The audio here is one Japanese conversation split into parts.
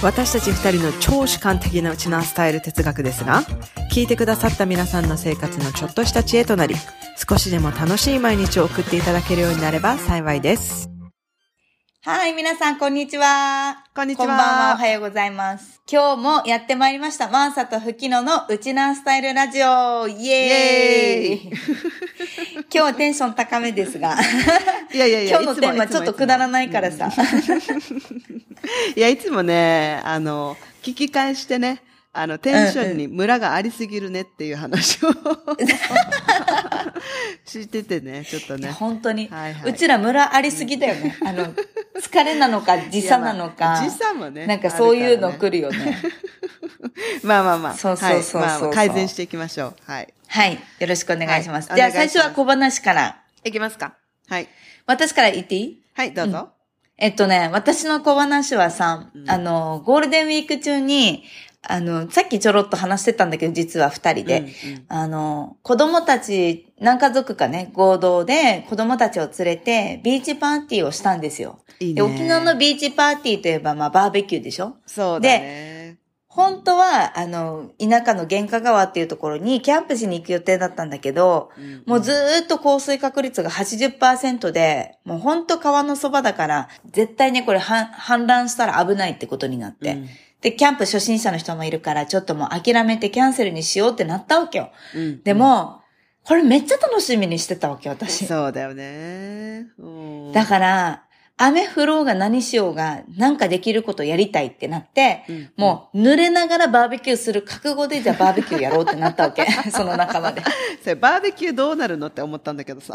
私たち二人の超主観的なウチナースタイル哲学ですが、聞いてくださった皆さんの生活のちょっとした知恵となり、少しでも楽しい毎日を送っていただけるようになれば幸いです。はい、皆さん、こんにちは。こんにちは。こんばんは、おはようございます。今日もやってまいりました、マーサとフキノのウチナースタイルラジオ。イエーイ。今日はテンション高めですが、いやいやいや、今日のテーマちょっとくだらないからさ。いや、いつもね、あの、聞き返してね、あの、テンションにムラがありすぎるねっていう話を しててね、ちょっとね。本当に、はいはいうちら村ありすぎだよね。あの、疲れなのか、時差なのか。時差もね。なんかそういうの来るよね。まあまあまあ。そうそうそうまあ改善していきましょう。はい。はい。よろしくお願いします。はいじゃあ最初は小話から。いきますか。はい。私から言っていい？はい、どうぞ。えっとね、私の小話はさ、うんあの、ゴールデンウィーク中に、あの、さっきちょろっと話してたんだけど、実は二人で。うんうんあの、子供たち、何家族かね、合同で子供たちを連れて、ビーチパーティーをしたんですよ。いいね。で、沖縄のビーチパーティーといえば、まあ、バーベキューでしょ？そうだね。本当は、あの、田舎の玄華川っていうところにキャンプしに行く予定だったんだけど、うんもうずーっと降水確率が80%で、もうほんと川のそばだから、絶対ね、これは氾濫したら危ないってことになって。うんで、キャンプ初心者の人もいるから、ちょっともう諦めてキャンセルにしようってなったわけよ。うんでも、これめっちゃ楽しみにしてたわけ、私。そうだよね。うんだから、雨降ろうが何しようが、なんかできることやりたいってなって、うんもう濡れながらバーベキューする覚悟でじゃあバーベキューやろうってなったわけ。その仲間で。それバーベキューどうなるのって思ったんだけどさ。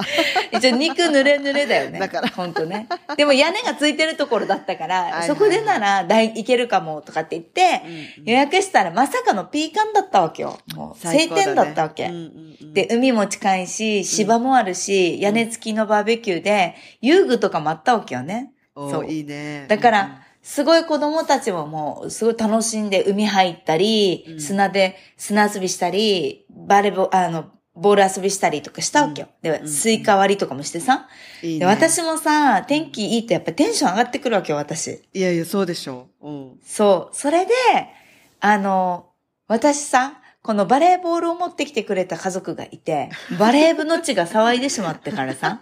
一応肉濡れ濡れだよね。だから本当ね。でも屋根がついてるところだったから、いはいそこでなら大いけるかもとかって言って、うん予約したらまさかのピーカンだったわけよ。もう晴天だったわけ。うんうんうんで、海も近いし、芝もあるし、屋根付きのバーベキューで、遊具とかもあったわけよね。おそういいね。だから、すごい子供たちももう、すごい楽しんで海入ったり、うん砂で、砂遊びしたり、バレーボ、あの、ボール遊びしたりとかしたわけよ。で、うんスイカ割りとかもしてさ。いいねで、私もさ、天気いいとやっぱテンション上がってくるわけよ、私。いやいや、そうでしょう。うん。そう。それで、あの、私さ、このバレーボールを持ってきてくれた家族がいて、バレー部の血が騒いでしまってからさ、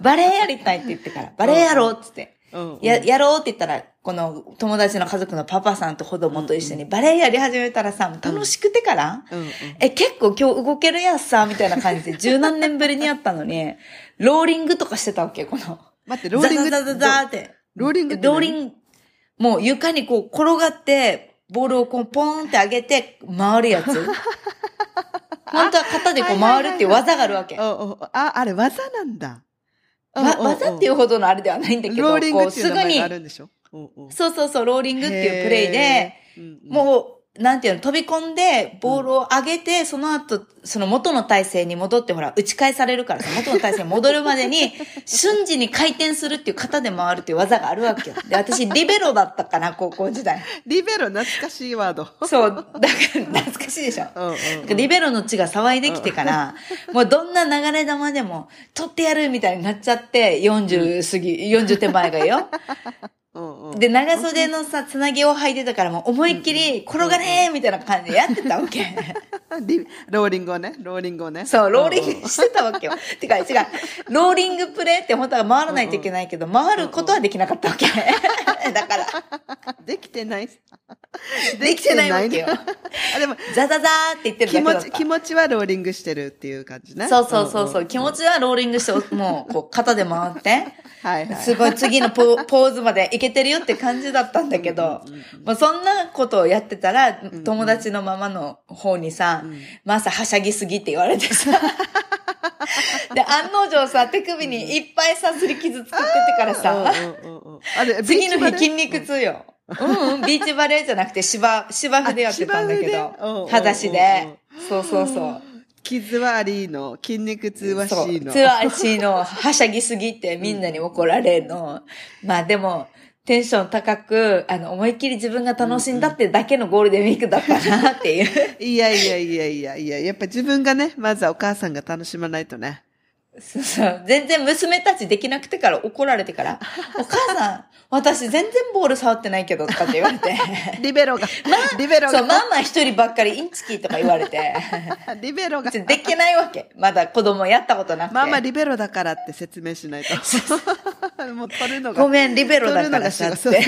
バレーやりたいって言ってから、バレーやろうって言って。うん。や、やろうって言ったら、この友達の家族のパパさんと子供と一緒にバレエやり始めたらさ、楽しくてから、うんうん。え、結構今日動けるやつさ、みたいな感じで 十何年ぶりにやったのに、ローリングとかしてたわけ、この。待って、ローリングザザザザって。ローリングローリング、もう床にこう転がって、ボールをこうポーンって上げて回るやつ。本当は肩でこう回るっていう技があるわけ。あ、あれ技なんだ。わ技っていううほどのあれではないんだけど、ローリングっていう名すぐがあ、るんでしょ？そうそうそう、ローリングっていうプレイで、もう、なんていうの、飛び込んで、ボールを上げて、その後、その元の体勢に戻って、ほら、打ち返されるからさ、元の体勢に戻るまでに、瞬時に回転するっていう肩で回るっていう技があるわけよ。で、私、リベロだったかな、高校時代。リベロ、懐かしいワード。そう、だから、懐かしいでしょ。うんうんなんかリベロの血が騒いできてから、もうどんな流れ玉でも、取ってやるみたいになっちゃって、40過ぎ、40手前がよ。で、長袖のさ、つなぎを履いてたからもう思いっきり、転がれーみたいな感じでやってたわけ。リローリングをね、ローリングをね。そう、ローリングしてたわけよ。てか、違う。ローリングプレイって本当は回らないといけないけど、回ることはできなかったわけ。だから、できてない。できてないわけよ。あ、でも、ザザザーって言ってるだ気持ち、けだった気。持ちはローリングしてるっていう感じね。そうそうそうそう、気持ちはローリングして、もう、こう、肩で回って、はいはい。すごい次のポポーズまでいけてるよって感じだったんだけど、もうそんなことをやってたら、友達のママの方にさ、まあさ、はしゃぎすぎって言われてさ、で、案の定さ、手首にいっぱいさ、すり傷作っててからさ、次の日筋肉痛よ。うんうん、ビーチバレーじゃなくて芝、芝生でやってたんだけどう。ん裸足で。そうそうそう。傷はありの、筋肉痛はそう。C の。ツアー C のはしゃぎすぎてみんなに怒られるの？まあでも、テンション高く、あの、思いっきり自分が楽しんだってだけのゴールデンウィークだったなっていう。いやいやいやいやいや、やっぱ自分がね、まずはお母さんが楽しまないとね。そうそう。全然娘たちできなくてから怒られてから、お母さん、私全然ボール触ってないけど、とかって言われて。リベロが、リベロそう、が、ママ一人ばっかりインチキとか言われて。リベロが、できないわけ。まだ子供やったことなくて。ママリベロだからって説明しないと。もう取るのが。ごめん、リベロだからさって。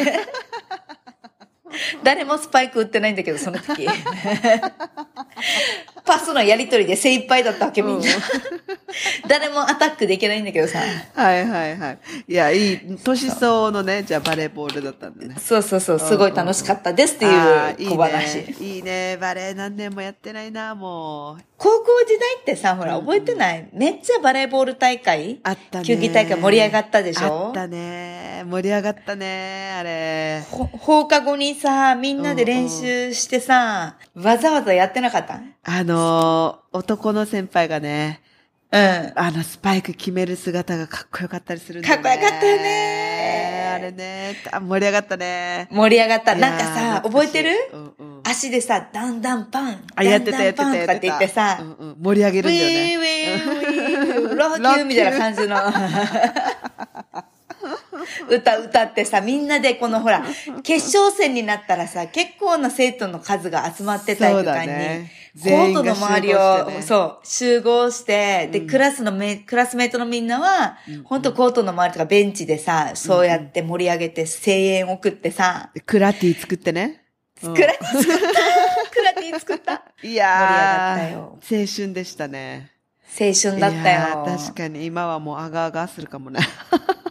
誰もスパイク打ってないんだけど、その時。パスのやりとりで精一杯だったわけ、みんな。誰もアタックできないんだけどさ。はいはいはい。いや、いい、年相のね、じゃあバレーボールだったんだね。そうそうそう、すごい楽しかったですっていう小話。いいね。いいね。バレー何年もやってないな、もう。高校時代ってさ、ほら、覚えてない？めっちゃバレーボール大会あったね。球技大会盛り上がったでしょ？あったね。盛り上がったね、あれ。ほ放課後にさ、みんなで練習してさ、わざわざやってなかった？あのー男の先輩がね、うん。あの、スパイク決める姿がかっこよかったりするんだよね。かっこよかったよねあれね。あ盛り上がったね。盛り上がった。なんかさ、覚えてる？うんうん。足でさ、だんだんパン。あ、やってたやってただんだんパンとかって言ってさ、うんうん、盛り上げるんだよウィーね。ウィーウィー、ロッキューみたいな感じの。歌歌ってさ、みんなでこのほら、決勝戦になったらさ、結構な生徒の数が集まって体育館に、コートの周りを、そう、集合して、で、クラスのめ、クラスメイトのみんなは、本当コートの周りとかベンチでさ、そうやって盛り上げて声援送ってさ、でクラティ作ってね。うん。クラティ作った。クラティ作った。いやー盛り上がったよ。青春でしたね。青春だったよ。ー確かに今はもうあがあがするかもね。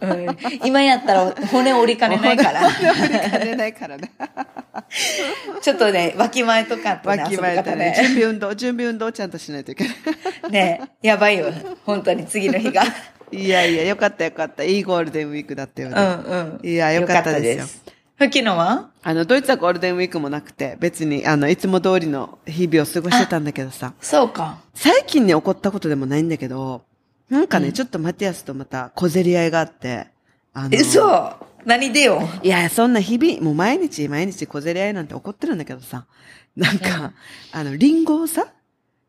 うん今やったら骨折りかねないから。金れないからね。ちょっとね、脇前とかとね、わきまえてね。ね。準備運動、準備運動をちゃんとしないといけない。ねやばいよ。本当に次の日が。いやいや、よかったよかった。いいゴールデンウィークだったようね。んうん。いやよかったですよす。吹きのは？あの、ドイツはゴールデンウィークもなくて、別に、あの、いつも通りの日々を過ごしてたんだけどさ、そうか。最近に起こったことでもないんだけど、なんかね、ちょっとマティアスとまた小競り合いがあって、あの、え、そう何でよ？いや、そんな日々、もう毎日毎日小競り合いなんて起こってるんだけどさ、なんか、あの、リンゴをさ、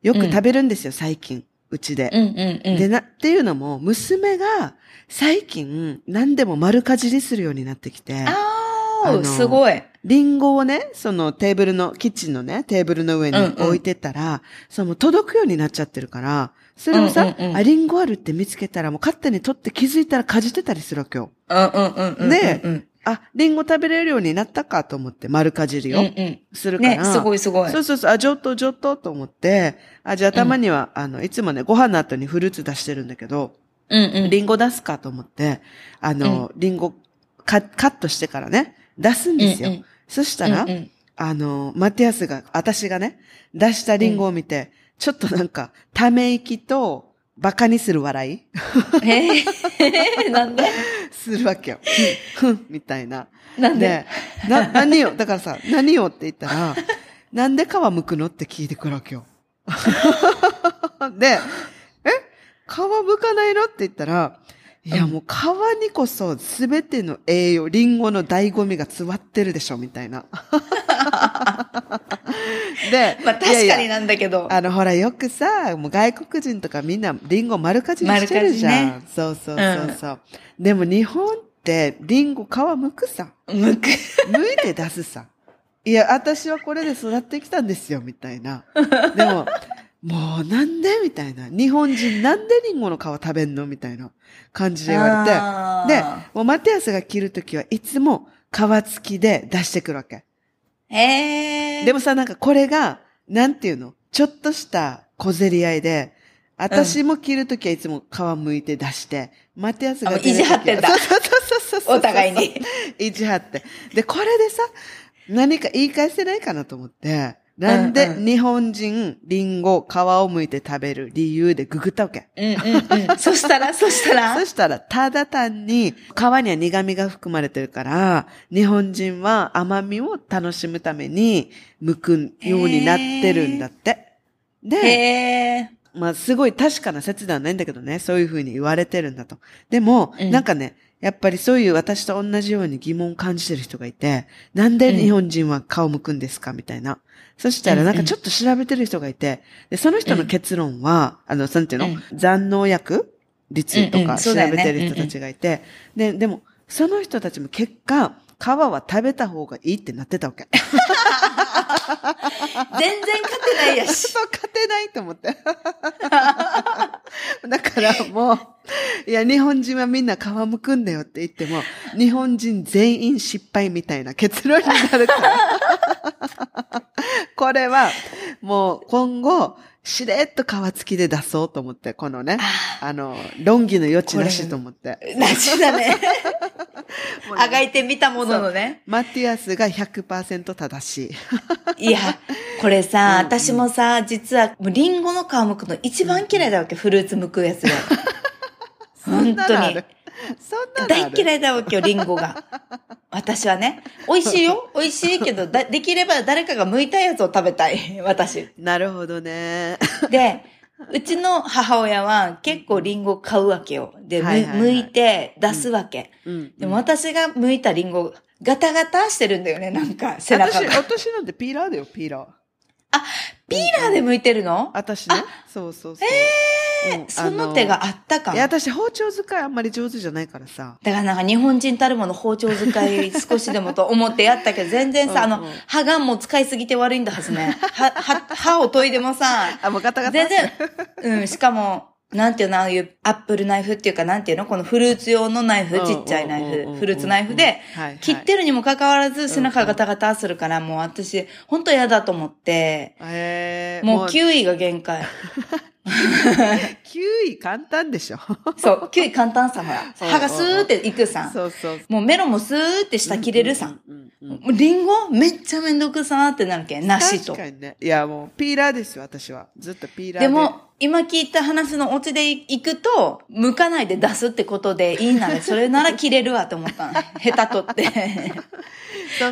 よく食べるんですよ、最近、うちで。うんうんうん。でな、っていうのも、娘が最近何でも丸かじりするようになってきて、ああすごい。リンゴをね、そのテーブルの、キッチンのね、テーブルの上にうんうん置いてたら、その届くようになっちゃってるから、それをさ、うんうんうんあ、リンゴあるって見つけたらもう勝手に取って気づいたらかじってたりするわけよ。うんうんうんうん。でうんあ、リンゴ食べれるようになったかと思って丸かじりをうんうん。するから。ね、すごいすごい。そうそうそう、あ、上等上等と思って、あ、じゃあたまには、あの、いつもね、ご飯の後にフルーツ出してるんだけど、うんうん。リンゴ出すかと思って、あの、リンゴカカットしてからね、出すんですよ。うんうん。そしたら、うんうん。あの、マティアスが、私がね、出したリンゴを見て、ちょっとなんか、ため息と、バカにする笑い。えー、なんで？するわけよ。ふん、ふん、みたいな。なんで？で、な、何よ、だからさ、何よって言ったら、なんで皮剥くの？って聞いてくるわけよ。で、え？皮剥かないの？って言ったら、いや、もう皮にこそ全ての栄養、リンゴの醍醐味が詰まってるでしょ、みたいな。で、まあ確かになんだけど。あの、ほら、よくさ、もう外国人とかみんなリンゴ丸かじりしてるじゃん。丸かそうそうそうそう、でも日本ってリンゴ皮剥くさ。むく。剥いて出すさ。いや、私はこれで育ってきたんですよ、みたいな。でも、もうなんでみたいな。日本人なんでリンゴの皮食べんのみたいな感じで言われて。で、もうマティアスが切るときはいつも皮付きで出してくるわけ。えー。でもさ、なんかこれが、なんていうの？ちょっとした小競り合いで、私も切るときはいつも皮剥いて出して、マティアスが切る時は意地張ってんだそうそうそうそうそう。お互いに。意地張って。で、これでさ、何か言い返せないかなと思って、なんで日本人、リンゴ、皮を剥いて食べる理由でググったわけ。うんうんうん。そしたら、そしたら？そ、したら、ただ単に、皮には苦味が含まれてるから、日本人は甘みを楽しむために、剥くようになってるんだって。で。まあ、すごい確かな説ではないんだけどね、そういうふうに言われてるんだと。でも、うんなんかね、やっぱりそういう私と同じように疑問を感じてる人がいて、なんで日本人は顔向くんですか？みたいな。そしたらなんかちょっと調べてる人がいて、で、その人の結論は、あの、なんていうの、うん残農薬率とか調べてる人たちがいて、で、でも、その人たちも結果、皮は食べた方がいいってなってたわけ。全然勝てないやし。そう、勝てないと思って。だからもう、いや、日本人はみんな皮むくんだよって言っても、日本人全員失敗みたいな結論になるから。これは、もう今後、しれっと皮付きで出そうと思って、このね、あの、論議の余地なしと思って。なしだね。あがいてみたもののね。マティアスが100%正しい。いや、これさ、うんうん私もさ、実は、もうリンゴの皮むくの一番嫌いだわけ、フルーツむくやつで。本当に大る？嫌いだわけよ、リンゴが。私はね。美味しいよ。美味しいけど、だできれば誰かが剥いたやつを食べたい。私。なるほどね。で、うちの母親は結構リンゴ買うわけよ。で、むはいはいはい剥いて出すわけ。うん。でも私が剥いたリンゴ、ガタガタしてるんだよね、なんか、背中私、が。私なんてピーラーだよ、ピーラー。ピーラーで剥いてるの？私ね。そうそうそう。うんその手があったかいや、私包丁使いあんまり上手じゃないからさ。だからなんか日本人たるもの包丁使い 少しでもと思ってやったけど、全然さ、あの歯がもう使いすぎて悪いんだはずね。は、は、歯を研いでもさ、あ、もうガタガタ。全然、うん、しかも、なんていうの、ああいうアップルナイフっていうか、なんていうのこのフルーツ用のナイフ、うんちっちゃいナイフ、フルーツナイフで切ってるにもかかわらず背中ガタガタするから、もう私、本当嫌だと思って、えー、もう9位が限界。9位簡単でしょ。そう、9位簡単さ、ほら。うん歯がスーっていくさ。そうそう。もうメロンもスーって下切れるさ。うんうんうんリンゴめっちゃめんどくさーってなるけん。梨と確。かにね。いや、もうピーラーですよ、私は。ずっとピーラーで。でも、今聞いた話のオチで行くと、剥かないで出すってことでいいなら、それなら切れるわと思ったの。下手取って。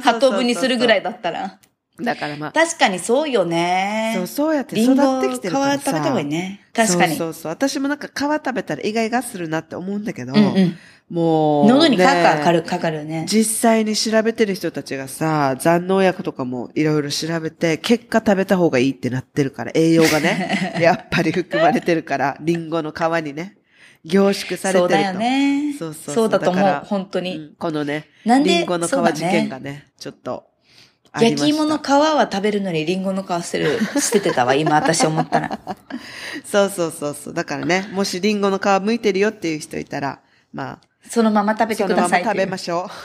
ハトブにするぐらいだったら。だからまあ、確かにそうよね。そう、そうやって育ってきてるからさ。皮食べた方がいいね。確かに。そうそうそう。私もなんか皮食べたら意外がするなって思うんだけど、うんうん。もう、喉にかねかかる、かかるね。実際に調べてる人たちがさ、残農薬とかもいろいろ調べて、結果食べた方がいいってなってるから、栄養がね、やっぱり含まれてるから、リンゴの皮にね、凝縮されてると。そうだよね。そうそうそうそうだと思う本当に。うんこのね、なんでリンゴの皮事件がね、ちょっと焼き芋の皮は食べるのにリンゴの皮捨てる、捨ててたわ、今私思ったら。そうそうそうそう。だからね、もしリンゴの皮剥いてるよっていう人いたら、まあ、そのまま食べてそのままくださいっていう。食べましょう。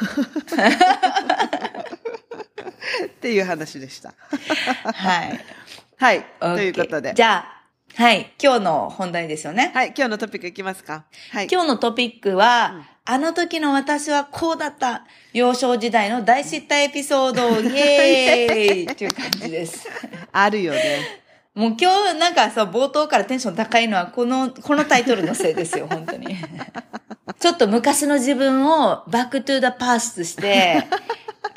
っていう話でした。はい。はい。ということで。じゃあ、はい。今日の本題ですよね。はい。今日のトピックいきますかはい。今日のトピックは、あの時の私はこうだった。幼少時代の大失態エピソード、イエーイっていう感じです。あるよね。もう今日なんかさ、冒頭からテンション高いのはこの、このタイトルのせいですよ、本当に。ちょっと昔の自分を back to the past して、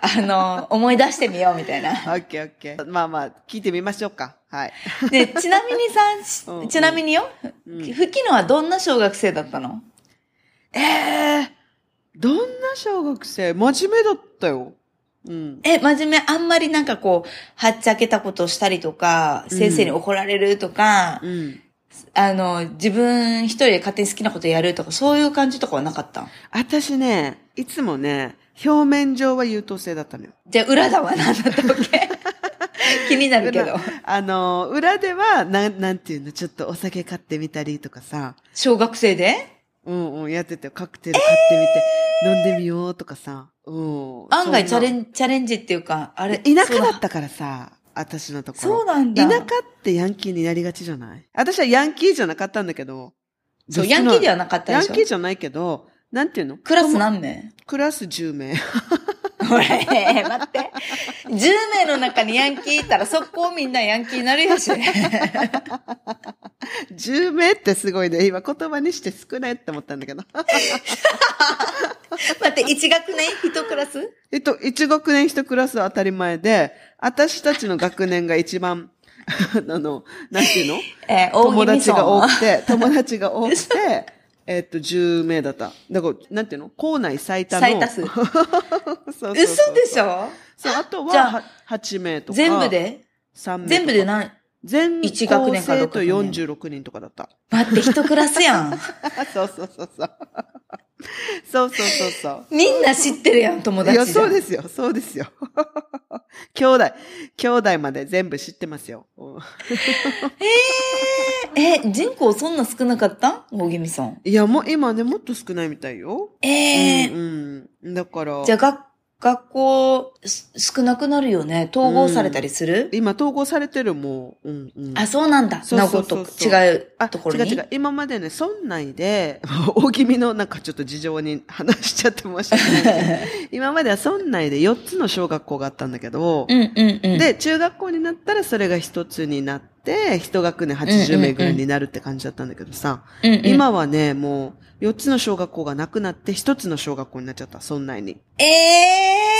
あの、思い出してみようみたいな。オッケーオッケー。まあまあ、聞いてみましょうか。はい。で、ちなみにさうんうん、ちなみによ、ふきのはどんな小学生だったの？ええどんな小学生？真面目だったよ。うん。え、真面目、あんまりなんかこう、はっちゃけたことをしたりとか、先生に怒られるとか、うん。あの、自分一人で勝手に好きなことやるとか、そういう感じとかはなかった？私ね、いつもね、表面上は優等生だったのよ。じゃあ、裏だは何だったわけ？気になるけど。あの、裏では、なん、なんていうの、ちょっとお酒買ってみたりとかさ、小学生で？うんうん、やってて、カクテル買ってみて、飲んでみようとかさ、うん。案外チャレンチャレンジっていうか、あれ。田舎だったからさ、私のところ。そうなんだ。田舎ってヤンキーになりがちじゃない？私はヤンキーじゃなかったんだけど。そう、ヤンキーではなかったヤでしょンキーじゃないけど、なんていうの？クラス何名？クラス10名。ほら、えー待って。10名の中にヤンキーいたら、速攻みんなヤンキーになるやし。10名ってすごいね。今言葉にして少ないって思ったんだけど。待って、1学年？1クラス？えっと、1学年1クラスは当たり前で、私たちの学年が一番、あの、なんていうの？えー、大友達が多村くて、友達が多くて、えっと、10名だった。だから、なんていうの？校内最多の。最多数 そうそう嘘でしょ？そう、あとはは8名とか。全部で？3名。全部で何全一学年かと六学年46人とかだった。待って、1クラスやん。そうそうそうそう。そうそうそうそう。みんな知ってるやん、友達いや。そうですよ、そうですよ。兄弟、兄弟まで全部知ってますよ。うん えー、人口そんな少なかった？大宜味村。いや、もう今ね、もっと少ないみたいよ。えー、うん、うん。だから、じゃあ学、学校、す少なくなるよね。統合されたりする、今統合されてるもう、うん、うん。あ、そうなんだ。そう名護そうそうと違うあところに？違う違う。今までね、村内で、大気味のなんかちょっと事情に話しちゃって申し訳ないけど。今までは村内で4つの小学校があったんだけど、うんうんうん。で、中学校になったらそれが1つになって、一学年80名ぐらいになるって感じだったんだけどさ、うんうん、今はね、もう4つの小学校がなくなって1つの小学校になっちゃった、村内に。ええ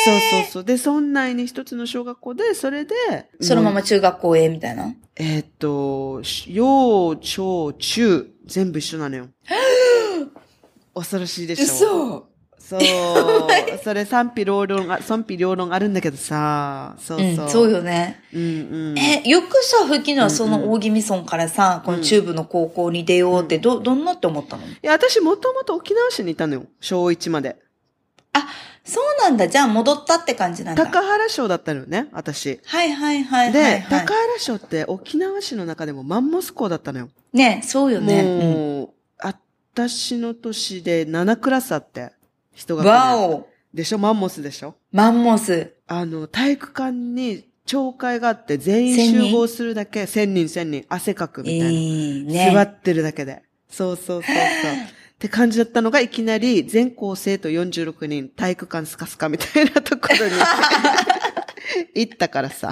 ー、そうそうそう。で、村内に1つの小学校で、それで、そのまま中学校へみたいな？えーっと、幼、小、中、全部一緒なのよ。恐ろしいでしょ？嘘そう。それ賛否両論が、賛否両論あるんだけどさ、そうそう。うん、そうよね。うんうん。え、よくさ、吹きのはその大宜味村からさ、この中部の高校に出ようって、ど、どんなって思ったの？いや、私もともと沖縄市にいたのよ。小1まで。あ、そうなんだ。じゃあ戻ったって感じなんだ。高原省だったのよね、私。はいはいはいはい、で、はい。高原省って沖縄市の中でもマンモス校だったのよ。ねそうよね。うんもう、私の年で7クラスあって、人が。わおでしょ？マンモスでしょ？マンモス。あの、体育館に懲戒があって全員集合するだけ、千人千人、汗かくみたいな。いいね。座ってるだけで。そうそうそうそう。って感じだったのが、いきなり全校生徒46人、体育館スカスカみたいなところに 行ったからさ。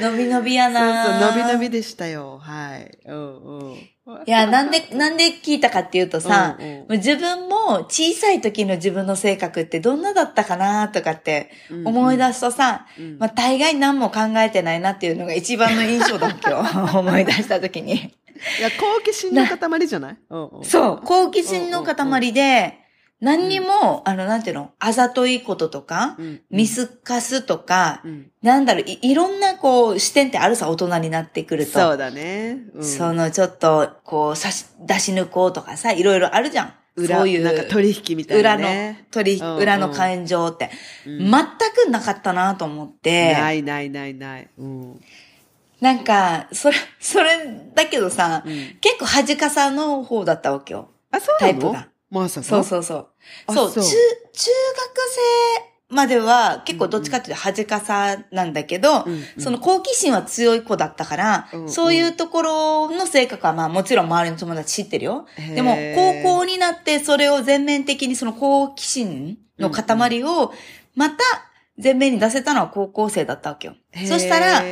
のびのびやそうなそう、伸び伸びでしたよ。はい。うんうん。いや、なんで、なんで聞いたかっていうとさ、うんうん。自分も小さい時の自分の性格ってどんなだったかなとかって思い出すとさ、うん。まあ大概何も考えてないなっていうのが一番の印象だっけよ。思い出した時に。いや、好奇心の塊じゃない？うんうん。そう、好奇心の塊で、何にも、あの、なんていうの、あざといこととか、うん見透かすとか、うんなんだろうい、いろんなこう視点ってあるさ、大人になってくると。そうだね。うんそのちょっと、こう、差し出し抜こうとかさ、いろいろあるじゃん。裏、そういう。なんか取引みたいな裏のね。、取り、うんうん裏の感情って、うん全くなかったなと思って、ないないないない。うん。なんか、それ、それだけどさ、うん結構恥かさの方だったわけよ。あ、そうなの？タイプが。まさか。そうそうそう。あそう、そう中、中学生までは結構どっちかっていうと恥かさなんだけど、うんうんその好奇心は強い子だったから、うんうんそういうところの性格はまあもちろん周りの友達知ってるよ。でも高校になってそれを全面的にその好奇心の塊をまた全面に出せたのは高校生だったわけよ。そしたら、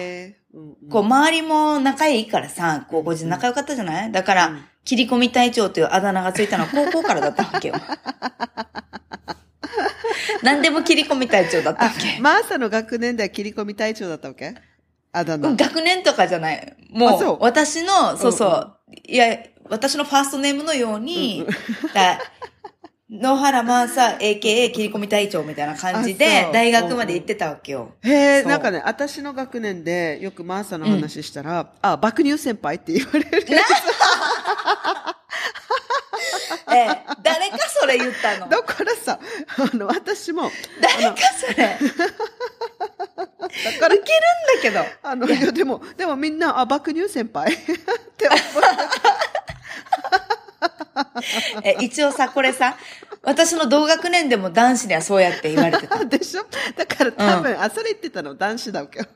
こう周りも仲いいからさ、高校時仲良かったじゃない？だから、うん切り込み隊長というあだ名がついたのは高校からだったわけよ。何でも切り込み隊長だったわけ。マーサの学年では切り込み隊長だったわけ？あだ名。学年とかじゃない。もうう、私の、そうそう、うんいや、私のファーストネームのように、だ野原マーサ AKA 切り込み隊長みたいな感じあで大学まで行ってたわけよ。へえ、なんかね、私の学年でよくマーサの話したら、あ、爆乳先輩って言われる。え、誰かそれ言ったの？だからさ、あの、私も、誰かそれ？だからウケるんだけど。あの、いや、でも、でもみんな、あ、爆乳先輩 って思 え、一応さ、これさ、私の同学年でも男子にはそうやって言われてた。う。でしょ？だから多分、あ、それ言ってたの男子だわけよ。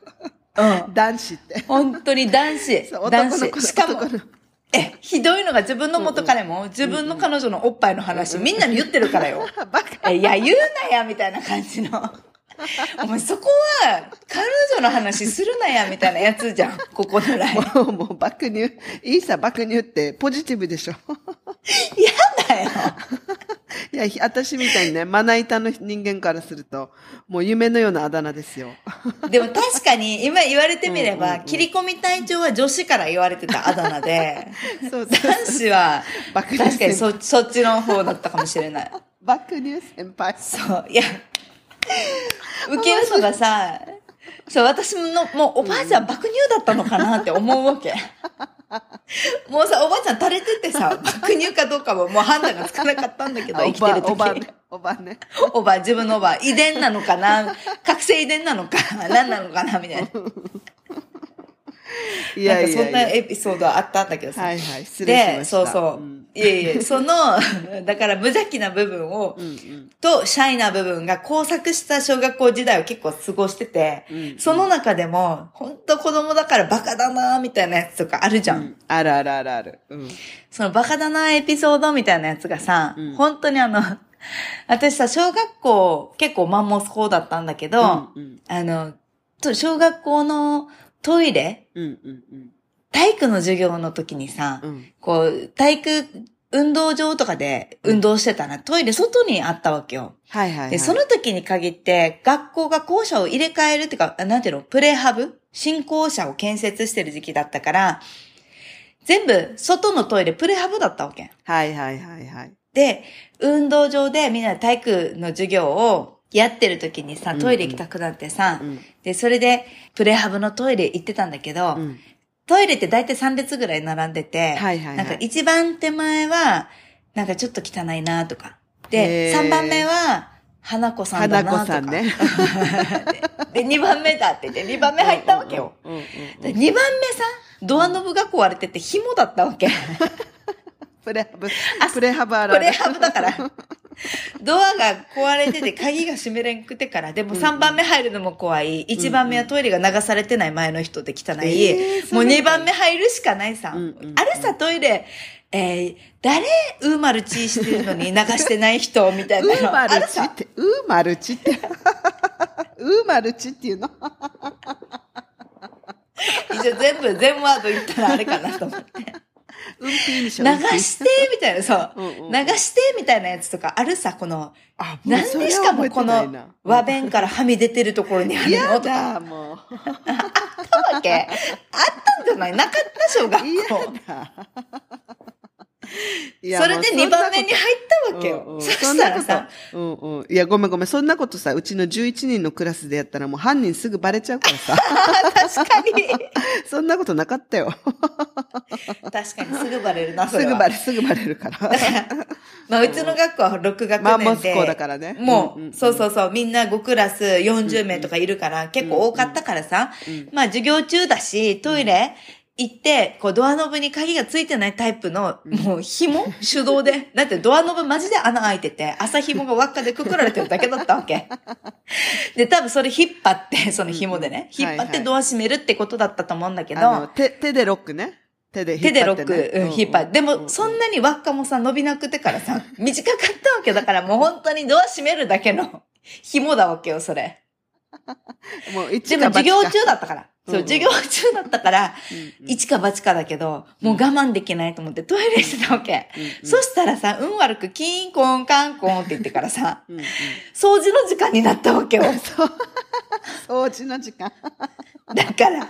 うん。男子って。本当に男子。男子。男の子しかもえ、ひどいのが自分の元彼も自分の彼女のおっぱいの話、みんなに言ってるからよ。え、いや、言うなや、みたいな感じの。お前そこは、彼女の話するなや、みたいなやつじゃん。ここのライン。もう、もう爆乳。いいさ、爆乳ってポジティブでしょ？嫌だよ。いや、ひ私みたいにね、まな板の人間からすると、もう夢のようなあだ名ですよ。でも確かに、今言われてみれば、うんうんうん切り込み隊長は女子から言われてたあだ名で、そう男子は、爆乳確かにそそっちの方だったかもしれない。爆乳先輩。そう、いや、受けるのがさ、そう、私の、もうおばあちゃん爆乳だったのかなって思うわけ。もうさ、おばあちゃん垂れててさ、爆乳かどうかももう判断がつかなかったんだけど、生きてる時おば、おばね。おばね。おば、自分のおば、遺伝なのかな？覚醒遺伝なのか、何なのかな？みたいな。いやいなんかそんなやいや。エピソードあったんだけどさ。はいはい。失礼しで、ました。そうそう。んいえいえ、その、だから無邪気な部分を、うんうん。と、シャイな部分が交錯した小学校時代を結構過ごしてて、うんその中でも、本当子供だからバカだなみたいなやつとかあるじゃん。うんあるあるあるある。うん。そのバカだなエピソードみたいなやつがさ、うん本当にあの、私さ、小学校結構マンモス校だったんだけど、うんあの、と小学校のトイレ、うんうんうん体育の授業の時にさ、うん。こう、体育運動場とかで運動してたら、トイレ外にあったわけよ。はいはいはい。で、その時に限って、学校が校舎を入れ替えるっていうか、なんていうの、プレハブ？新校舎を建設してる時期だったから、全部、外のトイレ、プレハブだったわけ。はいはいはいはい。で、運動場でみんなで体育の授業をやってる時にさ、うんうんトイレ行きたくなってさ、うんで、それで、プレハブのトイレ行ってたんだけど、うん。トイレって大体3列ぐらい並んでて、はいはいはいなんか一番手前は、なんかちょっと汚いなとか。で、へー3番目は、花子さんだなとか。花子さんね で、2番目だって言って、2番目入ったわけよ。うんうんうんで2番目さ、ドアノブが壊れてて紐だったわけ。プレハブ。プレハブある。プレハブだから。ドアが壊れてて鍵が閉めれんくてから、でも3番目入るのも怖い。1番目はトイレが流されてない前の人で汚い。えーもう2番目入るしかないさ。うんうんうんあれさ、トイレ、えー、誰？ウーマルチーしてるのに流してない人みたいなの。ウーマルチっ。て、ウーマルチって。ウーマルチっていうの？一応全部、全ワード言ったらあれかなと思って。うんぴーにし流して、みたいな、そう。うんうんうん。流して、みたいなやつとかあるさ、この、あ、もうなんでしかもこのな和弁からはみ出てるところにある嫌のとか。だ、もう。あったわけ。あったんじゃない？なかった小学嫌校。それで2番目に入ったわけよ。うんうんそしたらさ、うんうん。いや、ごめんごめん。そんなことさ、うちの11人のクラスでやったらもう犯人すぐバレちゃうからさ。確かに。そんなことなかったよ。確かにすぐバレるな、それは。すぐバレ、すぐバレるから。まあ、うちの学校は6学マンモ年で。ス校だからねもう、うんうんうんそうそうそう、みんな5クラス40名とかいるから、結構多かったからさ、まあ授業中だし、トイレ行って、こうドアノブに鍵がついてないタイプの、もう紐？手動で？だってドアノブマジで穴開いてて、朝紐が輪っかでくくられてるだけだったわけ。で、多分それ引っ張って、その紐でね、うん引っ張ってドア閉めるってことだったと思うんだけど、手、手でロックね。手で引っ張って、ね。手でロック、うん、引っ張る。でも、そんなに輪っかもさ、伸びなくてからさ、短かったわけだから、もう本当にドア閉めるだけの紐だわけよ、それ。もう一でも授業中だったから。そう、授業中だったから、一か八かだけど、もう我慢できないと思ってトイレしてたわけ。そしたらさ、運悪くキーンコンカンコンって言ってからさ、掃除の時間になったわけよ。掃除の時間。だから、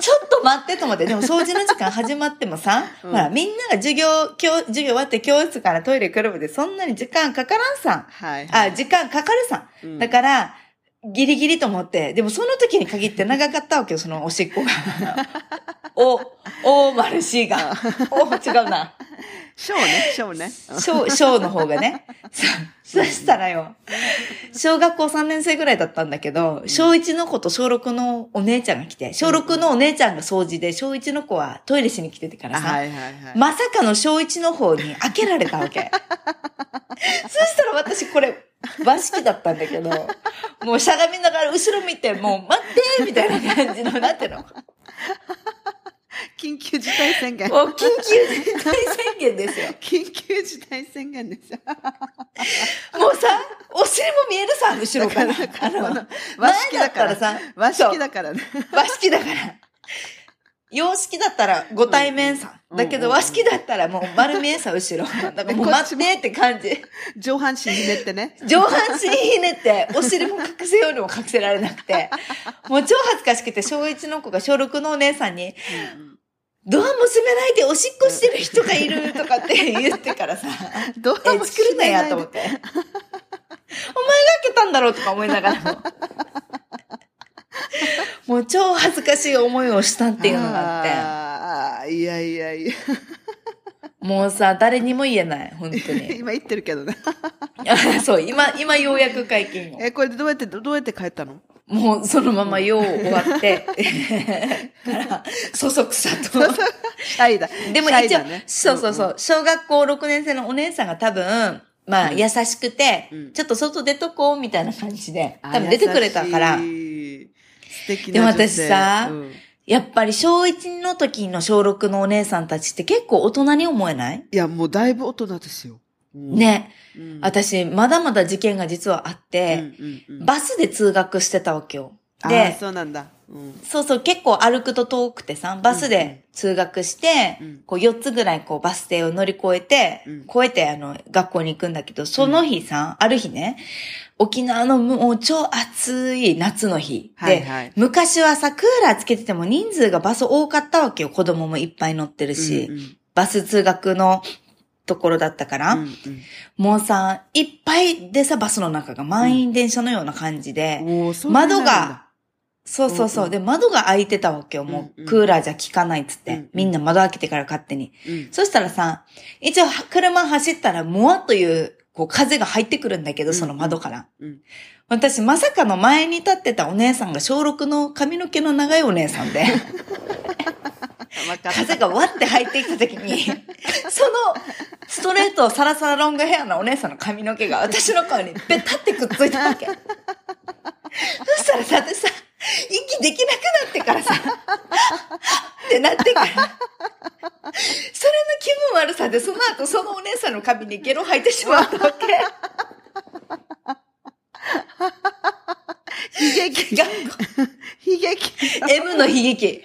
ちょっと待ってと思って、でも掃除の時間始まってもさ、うんほら、みんなが授業、教授業終わって教室からトイレ来るまでそんなに時間かからんさ。はい、はい。あ、時間かかるさ。うんだから、ギリギリと思って、でもその時に限って長かったわけよ、そのおしっこが。お、お丸 C が。お、違うな。ショーね、ショーね。小、小の方がね。そそしたらよ、小学校3年生ぐらいだったんだけど、小1の子と小6のお姉ちゃんが来て、小6のお姉ちゃんが掃除で、小1の子はトイレしに来ててからさ、はいはいはい。まさかの小1の方に開けられたわけ。そしたら私これ、和式だったんだけど、もうしゃがみながら後ろ見て、もう待ってみたいな感じの、なんていうの？緊急事態宣言。もう緊急事態宣言ですよ。緊急事態宣言ですよ。もうさ、お尻も見えるさ、後ろから。あの、和式だからさ和式だからね。和式だから。洋式だったらご対面さ。うんだけど和式だったらもう丸見えさ、後ろ。だからもう待ってって感じ。上半身ひねってね。上半身ひねって、お尻も隠せようにも隠せられなくて、もう超恥ずかしくて、小1の子が小6のお姉さんに、ドアも閉めないでおしっこしてる人がいるとかって言ってからさ、どうえ、作るなやと思って。お前が開けたんだろうとか思いながらも。もう超恥ずかしい思いをしたっていうのがあっああ、いやいやいや。て。もうさ、誰にも言えない、本当に。今言ってるけどね。そう、今、今ようやく解禁を。え、これでどうやって、どうやって帰ったの？もうそのままよう終わって、から、そそくさと。シャイだ。でも一応、ねそうそうそう、小学校6年生のお姉さんが多分、まあ、うん優しくて、うんちょっと外出とこうみたいな感じで、あ多分出てくれたから、素敵でもな女性私さうんやっぱり小1の時の小6のお姉さんたちって結構大人に思えない、いや、もうだいぶ大人ですよ。うん、ね。うん、私、まだまだ事件が実はあって、うんうんうん、バスで通学してたわけよ。で、そうなんだ。うん。そうそう、結構歩くと遠くてさ、バスで通学して、うんこう4つぐらいこうバス停を乗り越えて、うん越えてあの学校に行くんだけど、その日さ、ある日ね、沖縄のもう超暑い夏の日。で、はいはい昔はさ、クーラーつけてても人数がバス多かったわけよ。子供もいっぱい乗ってるし、うんうんバス通学のところだったから、うんうんもうさ、いっぱいでさ、バスの中が満員電車のような感じで、うなんだ窓が、そうそうそう。うんうんで、窓が開いてたわけよ。もう、クーラーじゃ効かないっつって。うんうんみんな窓開けてから勝手に。うんそしたらさ、一応、車走ったら、モワという、こう、風が入ってくるんだけど、うんその窓から。うん私、まさかの前に立ってたお姉さんが小6の髪の毛の長いお姉さんで、風がわって入ってきた時に、その、ストレートサラサラロングヘアのお姉さんの髪の毛が私の顔にベタってくっついたわけ。そしたらさ、私さ、息できなくなってからさ、ってなってから、それの気分悪さで、その後そのお姉さんの髪にゲロ吐いてしまったわけ。悲劇。悲劇。M の悲劇。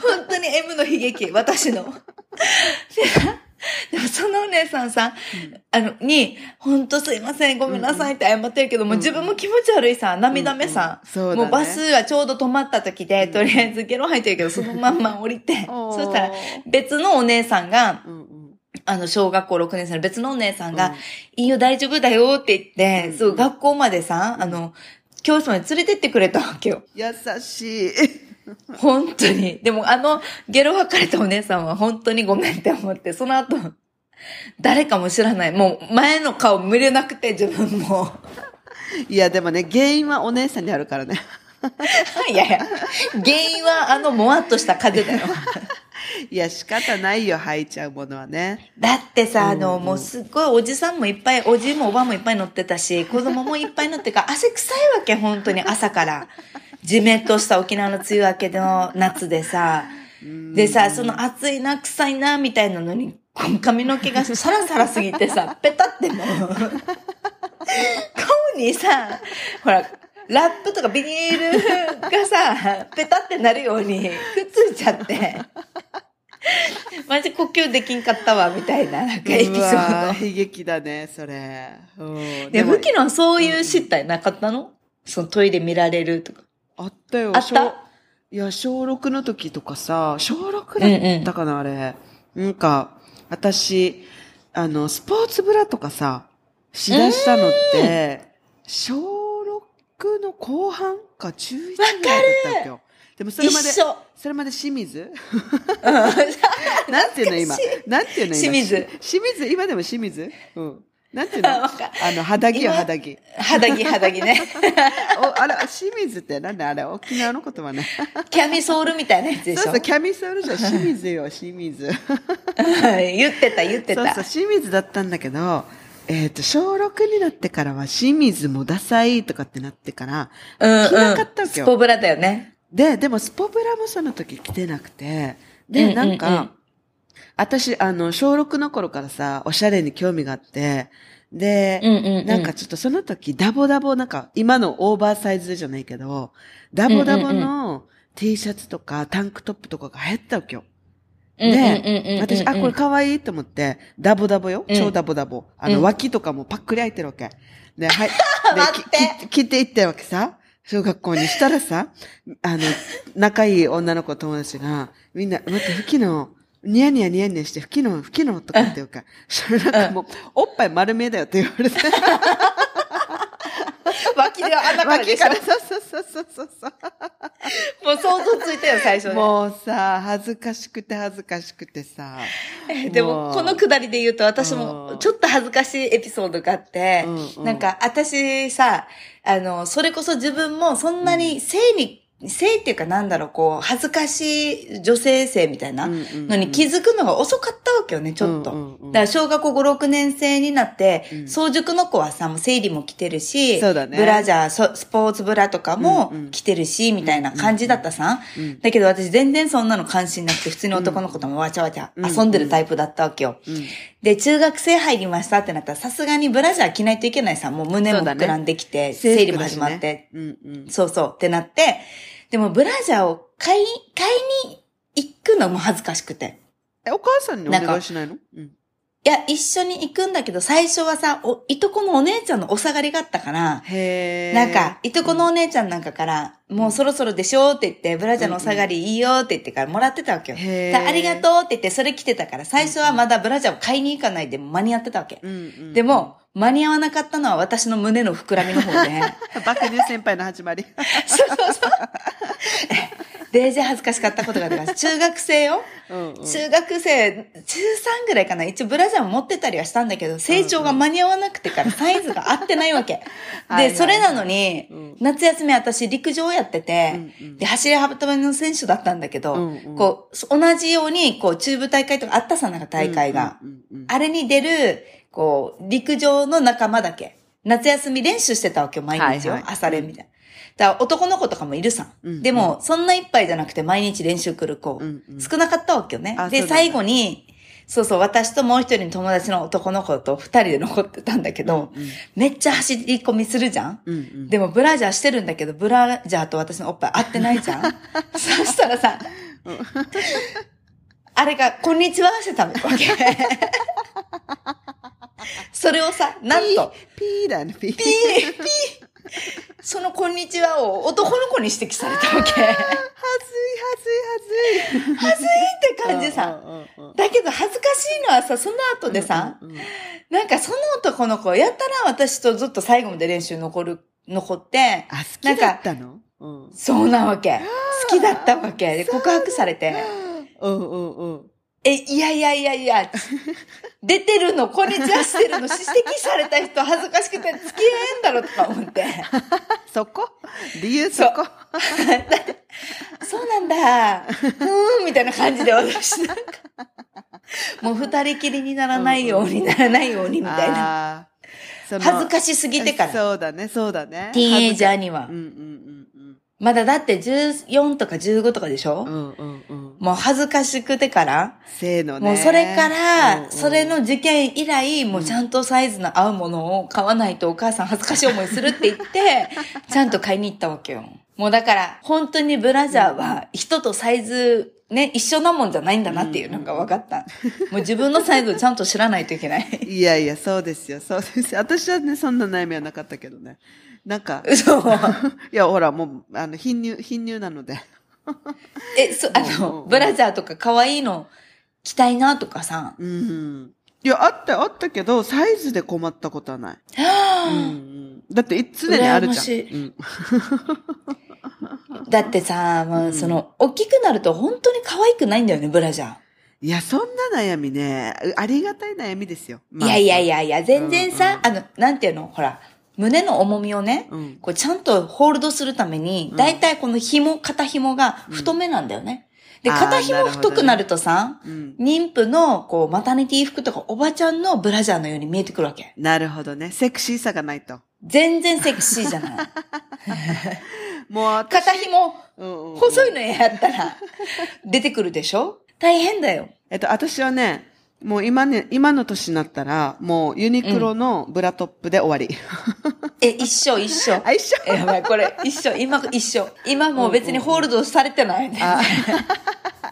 本当に M の悲劇、私の。で でもそのお姉さんさ、あの、に、本当すいません、ごめんなさいって謝ってるけども、うん自分も気持ち悪いさ、涙目さ、そうだね。もうバスがちょうど止まった時で、とりあえずゲロ吐いてるけど、そのまんま降りて、そしたら別のお姉さんが、あの、小学校6年生の別のお姉さんが、うん。いいよ、大丈夫だよって言って、うん。そう、学校までさ、あの、教室まで連れてってくれたわけよ。優しい。本当に。でもあの、ゲロ吐かれたお姉さんは本当にごめんって思って、その後、誰かも知らない。もう前の顔見れなくて自分も。いや、でもね、原因はお姉さんにあるからね。いやいや、原因はあのもわっとした風だよ。いや、仕方ないよ、吐いちゃうものはね。だってさ、あの、うんうんもうすっごいおじさんもいっぱい、おじいもおばもいっぱい乗ってたし、子供もいっぱい乗ってるから、汗臭いわけ、本当に朝から。じめっとした沖縄の梅雨明けの夏でさ。でさ、その暑いな、臭いな、みたいなのに、髪の毛がサラサラすぎてさ、ペタってもう、顔にさ、ほら、ラップとかビニールがさ、ペタってなるようにくっついちゃって、マジ呼吸できんかったわ、みたいな、なんかエピソーー悲劇だね、それ。うんド。で、武器のそういう失態なかったの？そのトイレ見られるとか。あったよ。あった？小いや、小6の時とかさ、小6だったかな、あれ。なんか、私、あの、スポーツブラとかさ、しだしたのって、小6の後半か中1ぐらいだったわけよ。でもそれまで。それまで清水？うん なんていうの今？なんていうの今？清水し清水？今でも清水？うん。なんていうの？あの、肌着よ、今肌着。肌着肌着ね。お、あれ、清水ってなんだ？あれ、沖縄の言葉ね。キャミソールみたいなやつでしょ？そうそう、キャミソールじゃ清水よ、清水。言ってた言ってた。そうそう、清水だったんだけど、えっ、と、小6になってからは清水もダサいとかってなってから、うん着なかったわけよスポブラだよね。で、でもスポブラもその時着てなくて、で、うんうんうんなんか、私、あの、小6の頃からさ、おしゃれに興味があって、で、うんうんうん。なんかちょっとその時、ダボダボ、なんか、今のオーバーサイズじゃないけど、ダボダボの T シャツとかタンクトップとかが流行ったわけよ。うんうんうんうんうんで、私、あ、これ可愛いと思って、ダボダボよ。うん超ダボダボ。あの、うん脇とかもパックリ開いてるわけ。で、はい。で待っていったわけさ。小学校にしたらさ、あの、仲いい女の子友達が、みんな、待って、吹きの、ニヤニヤニヤニヤして、吹きの、吹きのとかって言うから、それなんかもう、おっぱい丸めだよって言われて。脇であんなからでしょ？脇から、そうそうそうそうそう。もう想像ついたよ、最初ね。もうさ、恥ずかしくて恥ずかしくてさ。でも、このくだりで言うと、私うんもちょっと恥ずかしいエピソードがあってうんう、んなんか、私さ、あの、それこそ自分もそんなに性に、性っていうかなんだろう、こう、恥ずかしい女性性みたいなのに気づくのが遅かったわけよね、ちょっと。うんうんうん。だから小学校5、6年生になって、うん。早熟の子はさ、もう生理も来てるし、そうだね。ブラジャー、そスポーツブラとかもうんうん。来てるし、みたいな感じだったさ。うんだけど私全然そんなの関心なくて、普通に男の子ともわちゃわちゃうん遊んでるタイプだったわけよ。うんで、中学生入りましたってなったら、さすがにブラジャー着ないといけないさ、もう胸も膨らんできて、制生理も始まって、うんうん。そうそう。ってなって、でもブラジャーを買い、買いに行くのも恥ずかしくて。え、お母さんにお願いしないの？うん。いや、一緒に行くんだけど、最初はさ、お、いとこのお姉ちゃんのお下がりがあったから、なんか、いとこのお姉ちゃんなんかから、もうそろそろでしょって言って、ブラジャーのお下がりいいよって言ってからもらってたわけよ。ありがとうって言って、それ着てたから、最初はまだブラジャーを買いに行かないで間に合ってたわけ。うんうん、でも、間に合わなかったのは私の胸の膨らみの方で。爆乳先輩の始まり。そうそうそう。デージ恥ずかしかったことがあります。中学生よ。うんうん中学生、中3ぐらいかな。一応ブラジャーも持ってたりはしたんだけど、成長が間に合わなくてからサイズが合ってないわけ。で、それなのにうん、夏休み私陸上やっててうんうん、で、走り幅跳びの選手だったんだけどうんうん、こう、同じように、こう、中部大会とかあったさ、なんか大会が。あれに出る、こう、陸上の仲間だけ。夏休み練習してたわけよ、毎日を。はいはい朝練みたいな。だ男の子とかもいるさ。うんでも、そんないっぱいじゃなくて毎日練習来る子、うんうん。少なかったわけよね。で、最後に、そうそう、私ともう一人の友達の男の子と二人で残ってたんだけど、うんめっちゃ走り込みするじゃん、うんうん。でもブラジャーしてるんだけど、ブラジャーと私のおっぱい合ってないじゃん。そしたらさ、あれが、こんにちはしてたわけ。それをさ、なんと、ピーだね、ピー。ピー、ピー、そのこんにちはを男の子に指摘されたわけ。はずい、はずい、はずい、はずい。って感じさ。だけど恥ずかしいのはさ、その後でさ、なんかその男の子、やったら私とずっと最後まで練習残る、残って、あ、好きだったの？うん。そうなわけ。好きだったわけ。で、告白されて、うんうんうん。え、いやいやいやいや、出てるの、こんにちはしてるの、指摘された人恥ずかしくて付き合えんだろとか思って。そこ？理由そこ？そう なんだ。うーん、みたいな感じで私なんか。もう二人きりにならないようにならないようにみたいな。恥ずかしすぎてから。そうだね、そうだね。ティーンエイジャーにはうんうんまだだって14とか15とかでしょ、うんうん。うんうんうん。もう恥ずかしくてから、せーのね。もうそれかうんうら、んそれの事件以来、もうちゃんとサイズの合うものを買わないとお母さん恥ずかしい思いするって言って、ちゃんと買いに行ったわけよ。もうだから、本当にブラジャーは人とサイズ、ね、一緒なもんじゃないんだなっていうのが分かった。もう自分のサイズをちゃんと知らないといけない。いやいや、そうですよ、そうですよ。私はね、そんな悩みはなかったけどね。なんか、嘘。いや、ほら、もう、あの、貧乳、貧乳なので。え、そ、あうんうんのう、んブラジャーとか可愛いの着たいなとかさ。うん。いや、あった、あったけど、サイズで困ったことはない。うんうん、だって、い常にあるじゃん。うん だってさ、もうその、大きくなると本当に可愛くないんだよね、ブラジャー。いや、そんな悩みね、ありがたい悩みですよ。いやいやいや。やいや、全然さ、あの、なんていうの、ほら、胸の重みをね、うんこうちゃんとホールドするために、うんだいたいこの紐、肩紐が太めなんだよね。で、肩紐太くなるとさ、うん。妊婦の、こう、マタニティ服とかおばちゃんのブラジャーのように見えてくるわけ。なるほどね。セクシーさがないと。全然セクシーじゃない。もう私、肩紐、細いのやったら、出てくるでしょ？大変だよ。えっと、私はね、もう今ね、今の年になったら、もうユニクロのブラトップで終わり。え、一緒一緒。あ、一緒？えやばい、これ、一緒。今、一緒。今もう別にホールドされてないね。あ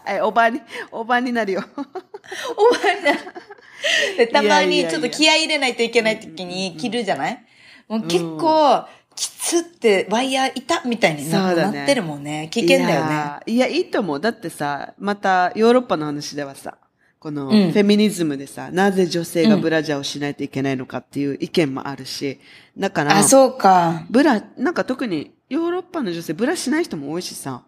え、おばに、おばになるよ。お前な。で、たまにちょっと気合い入れないといけない時に着るじゃない？もう結構、きつってワイヤーいたみたいにな,、なってるもんね。危険だよね。い。いや、いいと思う。だってさ、またヨーロッパの話ではさ、このフうんェミニズムでさ、なぜ女性がブラジャーをしないといけないのかっていう意見もあるし、だから、あ、そうか。ブラ、なんか特にヨーロッパの女性ブラしない人も多いしさ、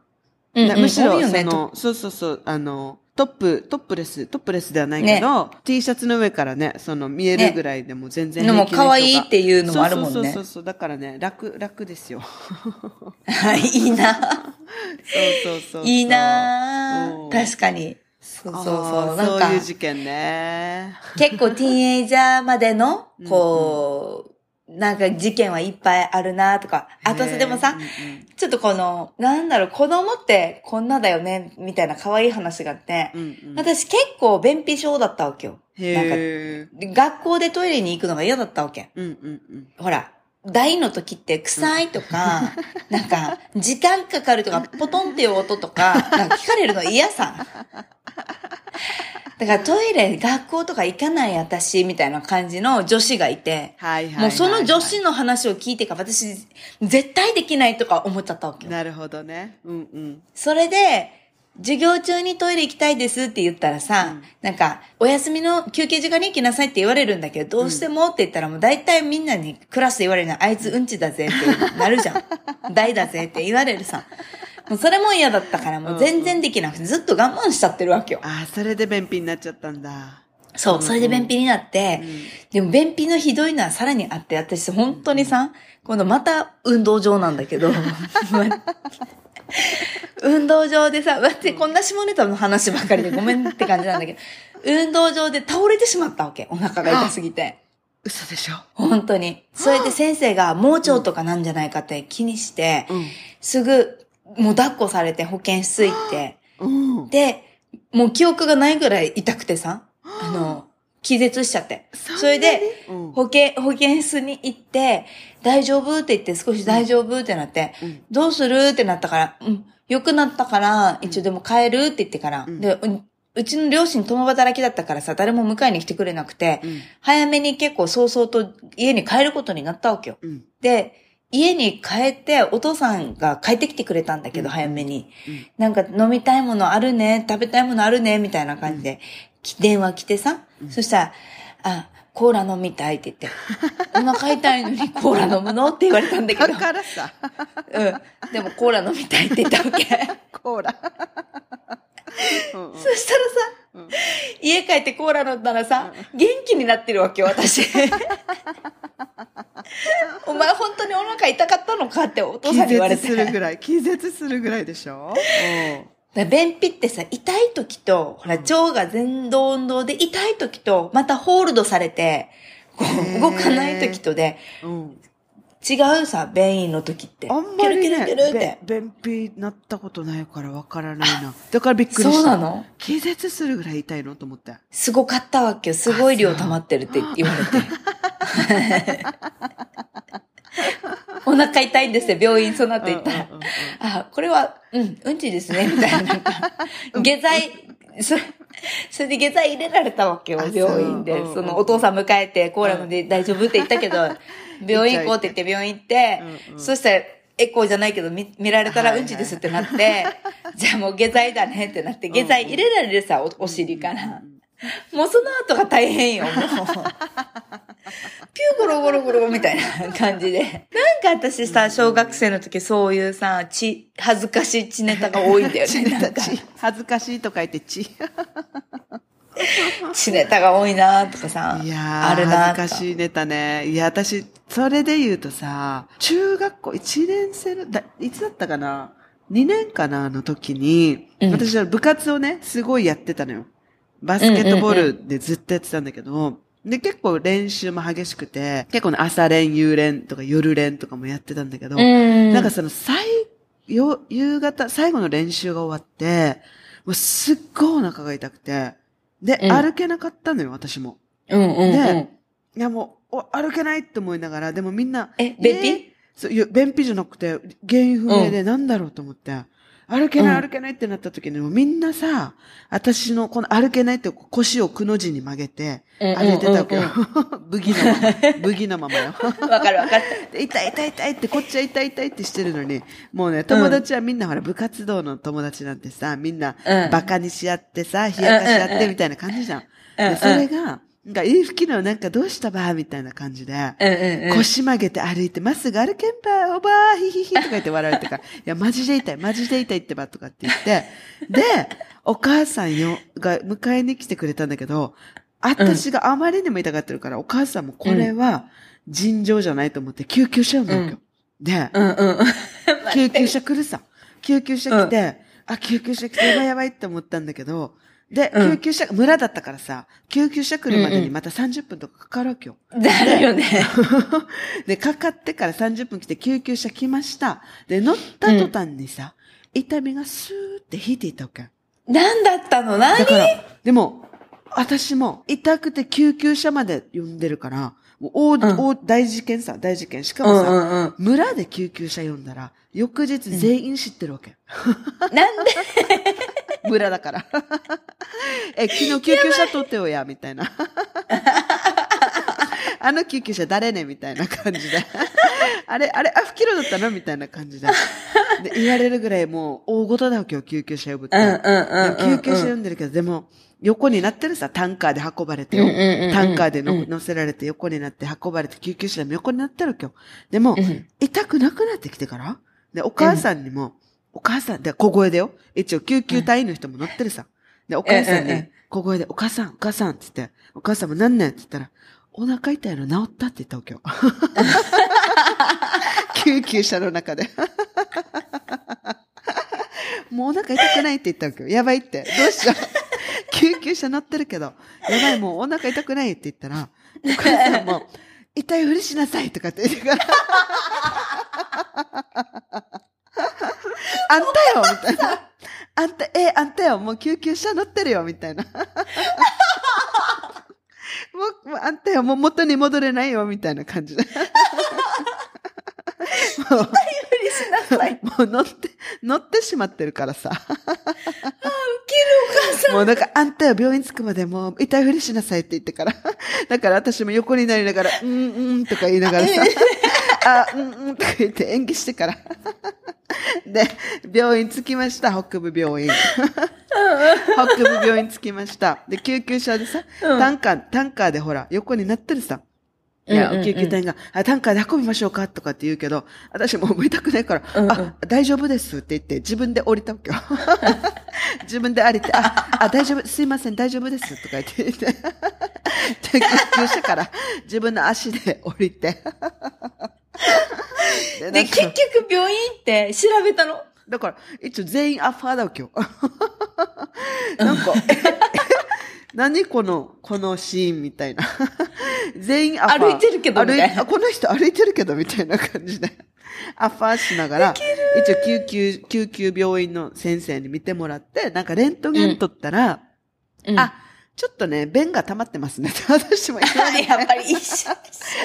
うん、うん、なむしろ、その、そうそうそう、あの、トップ、トップレス、トップレスではないけど、T シャツの上からね、その見えるぐらいでも全然でも可愛いっていうのもあるもんねそうそうそうそう、だからね、楽、楽ですよ。はい、いいな。そうそうそう。いいなうん確かに。そうそうそう。なんかそういう、事件ね。結構ティーンエイジャーまでの、こう、なんか事件はいっぱいあるなとか。あとさ、でもさうん、うんちょっとこの、なんだろう、子供ってこんなだよね、みたいな可愛い話があって、うんうん私結構便秘症だったわけよ。なんか。学校でトイレに行くのが嫌だったわけ。うんうんうん。ほら、大の時って臭いとか、なんか、時間かかるとか、ポトンっていう音とか、なんか聞かれるの嫌さ。だからトイレ、学校とか行かない私、みたいな感じの女子がいて、はいはいはいはい。もうその女子の話を聞いてから私、絶対できないとか思っちゃったわけよ。なるほどね。うんうん。それで、授業中にトイレ行きたいですって言ったらさ、なんか、お休みの休憩時間に行きなさいって言われるんだけど、どうしてもって言ったらもう大体みんなにクラスで言われるのは、あいつうんちだぜってなるじゃん。大だぜって言われるさ。もうそれも嫌だったからもう全然できなくてずっと我慢しちゃってるわけよ。ああ、それで便秘になっちゃったんだ。そう、それで便秘になって、でも便秘のひどいのはさらにあって、私本当にさ、今度また運動場なんだけど、運動場でさ、待って、こんな下ネタの話ばっかりでごめんって感じなんだけど、運動場で倒れてしまったわけ。お腹が痛すぎて。嘘でしょ本当に。それで先生が盲腸とかなんじゃないかって気にして、うん。すぐ、もう抱っこされて保健室行って、うん。で、もう記憶がないぐらい痛くてさ、あの、気絶しちゃって。それで、うん。保健、保健室に行って、大丈夫って言って、少し大丈夫ってなって、うん。どうするってなったから、うん、良くなったから、一応でも帰るって言ってから、ん。で、ううちの両親共働きだったからさ、誰も迎えに来てくれなくて、うん。早めに結構早々と家に帰ることになったわけよ。うん。で、家に帰って、お父さんが帰ってきてくれたんだけど、早めに。うんなんか飲みたいものあるね、食べたいものあるね、みたいな感じで、き電話来てさ、そしたら、あ、コーラ飲みたいって言って、お腹痛いのにコーラ飲むの？って言われたんだけどだ、からさ、うん。でもコーラ飲みたいって言ったわけ。コーラ。うんうんそしたらさ、家帰ってコーラ飲んだらさ、元気になってるわけよ、私。お前本当にお腹痛かったのかってお父気さんに言われて。絶するぐらい、気絶するぐらいでしょ？だから便秘ってさ、痛い時と、ほら、腸が前動運動で痛い時と、またホールドされて、こう、動かない時とで、うん。うん違うさ、便意の時って。あんまりキュルキュルキュルって便秘なったことないからわからないな。だからびっくりした。そうなの？気絶するぐらい痛いの？と思って。すごかったわけよ。すごい量溜まってるって言われて。お腹痛いんですよ、病院その後行ったら。あ、これは、うん、うんちですね、みたいな。下剤、それ、それで下剤入れられたわけよあ、病院で。そのお父さん迎えて、コーラ飲んで大丈夫って言ったけど、病院行こうって言って病院行ってそしたら、エコーじゃないけど見見られたらうんちですってなって、じゃあもう下剤だねってなって、下剤入れられるさ、おお尻から。もうその後が大変よ、もう。ピューゴロゴロゴロみたいな感じで。なんか私さ、小学生の時そういうさ、血、恥ずかしい血ネタが多いんだよね。なんか、血恥ずかしいと書いて血。血ネタが多いなとかさ、いやー、あるな恥ずかしいネタね。いや、私、それで言うとさ、中学校1年生の、だいつだったかな ?2 年かな？の時に、うん私は部活をね、すごいやってたのよ。バスケットボールでずっとやってたんだけど、で、結構練習も激しくて、結構ね、朝練、夕練とか夜練とかもやってたんだけど、うん。なんかその最、よ、夕方、最後の練習が終わって、もうすっごいお腹が痛くて、で、うん歩けなかったのよ、私も。うんうんうん。でいやもう、お歩けないって思いながら、でもみんな、え、便秘、えーそう、便秘じゃなくて、原因不明でなんだろうと思って、歩けないうん歩けないってなった時に、もうみんなさ、私のこの歩けないって腰をくの字に曲げて、うん歩いてたわけようん。ブギのまま。ブギのままよ。わかるわかる。で痛い痛い痛いって、こっちは痛い痛いってしてるのに、もうね、友達はみんなほら、部活動の友達なんてさ、みんなうん、バカにし合ってさ、冷やかし合ってみたいな感じじゃんで、それが、なんか、いい吹きのなんかどうしたばみたいな感じで、うんうんうん。腰曲げて歩いて、まっすぐ歩けんば、おばー、ひひひとか言って笑われてから、いや、マジで痛い、マジで痛いってば、とかって言って、で、お母さんよ、が迎えに来てくれたんだけど、私があまりにも痛がってるから、お母さんもこれは尋常じゃないと思って救急車呼んだわけよ。で、うんうん。救急車来るさ。救急車来て、あ、救急車来てやばいやばいって思ったんだけど、で、うん救急車、村だったからさ、救急車来るまでにまた30分とかかかるわけよ。だるよね。で、かかってから30分来て救急車来ました。で、乗った途端にさ、痛みがスーって引いていたわけ。なんだったの？何？だから、でも、私も痛くて救急車まで呼んでるから、もう大、ん大大事件さ、大事件。しかもさ、うんうんうん。村で救急車呼んだら、翌日全員知ってるわけ。なんで？村だから。え、昨日救急車取ってよや、みたいな。あの救急車誰ねみたいな感じで。あれ、あれ、あ、不キロだったの？みたいな感じで。で、言われるぐらいもう大事だよ、今日救急車呼ぶって。うんうんうんうん。で救急車呼んでるけど、でも、横になってるさ、タンカーで運ばれてよ。タンカーでのうん乗せられて横になって運ばれて、救急車でも横になってる今日。でも、うん痛くなくなってきてから、で、お母さんにも、お母さん、で、小声でよ。一応、救急隊員の人も乗ってるさ。で、お母さんうんうんうんに、小声で、お母さん、お母さんって言って、お母さんも何ねんって言ったら、お腹痛いの治ったって言ったわけよ。救急車の中で。もうお腹痛くないって言ったわけよ。やばいって。どうしよう。救急車乗ってるけど、やばい、もうお腹痛くないって言ったら、お母さんも、痛いふりしなさいとかって言ってから、あんたよみたいな。あんた、え、あんたよもう救急車乗ってるよみたいな。もう、もうあんたよもう元に戻れないよみたいな感じで。もうしなさい。もう乗って、乗ってしまってるからさ。ウケるお母さん。もうなんか、あんたよ病院着くまでもう痛いふりしなさいって言ってから。だから私も横になりながら、うんうんとか言いながらさ、あ、うんうんとか言って演技してから。で、病院着きました、北部病院。北部病院着きました。で、救急車でさ、うんタンカー、タンカーでほら、横になってるさ。いや救急隊が、あ、タンカーで運びましょうかとかって言うけど、私もう痛くないから、うんうんあ、大丈夫ですって言って、自分で降りたわけよ。自分で降りて、あ、あ、大丈夫、すいません、大丈夫ですとか言って言って、で救急車から自分の足で降りて。でで、結局病院行って調べたのだから、一応全員アファーだわけよ。なんか、え 何この、このシーンみたいな。全員アファー。歩いてるけどみたいなこの人歩いてるけどみたいな感じで。アファーしながら、一応救急、救急病院の先生に見てもらって、なんかレントゲン取ったら、うんあ、ちょっとね、便が溜まってますね 私も言われてやっぱり一緒。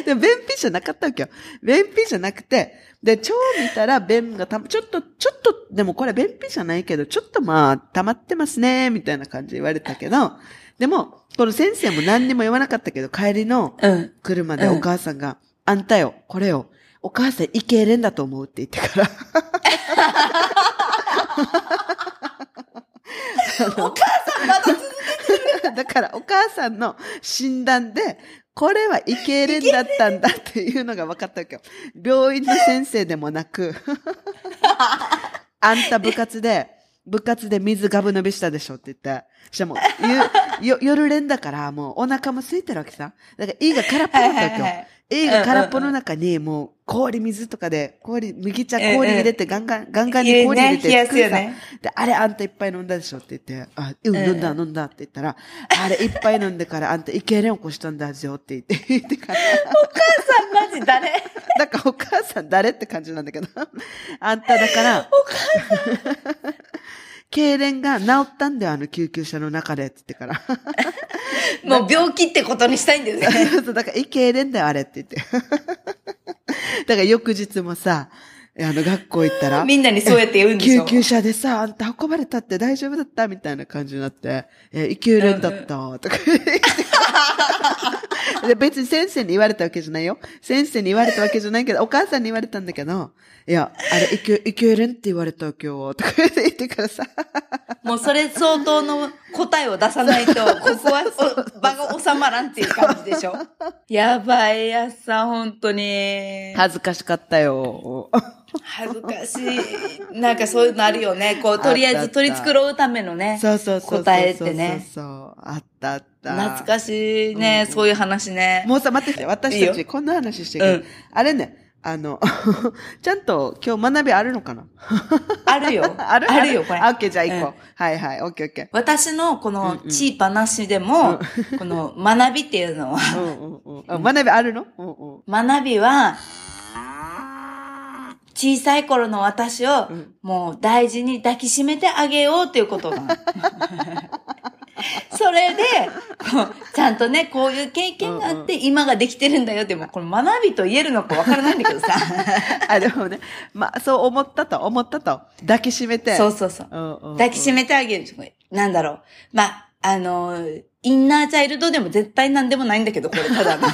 で、便秘じゃなかったわけよ。便秘じゃなくて、で、腸見たら便がたま、ちょっと、ちょっと、でもこれ便秘じゃないけど、ちょっとまあ、溜まってますね、みたいな感じで言われたけど、でも、この先生も何にも言わなかったけど、帰りのうん。車でお母さんが、あんたよ、これよ、お母さんイケレンだと思うって言ってから、お母さんまだ続だからお母さんの診断で、これはイケレンだったんだっていうのが分かったわけよ。病院の先生でもなく、あんた部活で、部活で水ガブ飲みしたでしょって言って、しかも、ゆよ夜練だからもうお腹も空いてるわけさ。だから胃が空っぽだったわけよ。胃が空っぽの中にもう氷水とかで、氷、麦茶氷入れてガンガン、ガンガンに氷入れて冷やす。よね。で、あれあんたいっぱい飲んだでしょって言って、あ、うん、うん。飲んだ、飲んだって言ったら、あれいっぱい飲んでからあんたイケレン起こしたんだよって言って、言ってから、お母さんマジ誰？だからお母さん誰って感じなんだけど、あんただから、お母痙攣が治ったんだよ、あの救急車の中で、って言ってから。もう病気ってことにしたいんだよね。そうだから、い痙攣だよ、あれって言って。だから翌日もさ、あの、学校行ったら、みんなにそうやって言うんでしょ救急車でさ、あんた運ばれたって大丈夫だったみたいな感じになって、え、イケレンだった、とか 別に先生に言われたわけじゃないよ。先生に言われたわけじゃないけど、お母さんに言われたんだけど、いや、あれ、イケ、イケレンって言われた今日、とか言ってからさ、もうそれ相当の答えを出さないと、ここはお場が収まらんっていう感じでしょ。やばいやつさ、本当に。恥ずかしかったよ。恥ずかしい。なんかそういうのあるよね。こう、とりあえず取り繕うためのね。そうそうそうそう。答えってねそうそうそう。あったあった。懐かしいね、そういう話ね。もうさ、待ってて、私たちこんな話してるけど、うんあれね、あの、ちゃんと今日学びあるのかな？あるよ。ある？あるよ、これ。あオッケー、じゃあ行こう。うんはいはい、オッケーオッケ私のこのチーパなしでも、この学びっていうのは、ー。うんうんうん。あ学びあるの？うんうん。学びは、小さい頃の私をんもう大事に抱きしめてあげようっていうことが。それで、ちゃんとね、こういう経験があって今ができてるんだよって、もこれ学びと言えるのかわからないんだけどさ。あ、でもね、まあ、そう思ったと、思ったと。抱きしめて。そうそうそう。うんうんうん。抱きしめてあげる。なんだろう。まあ、あの、インナーチャイルドでも絶対なんでもないんだけど、これただの。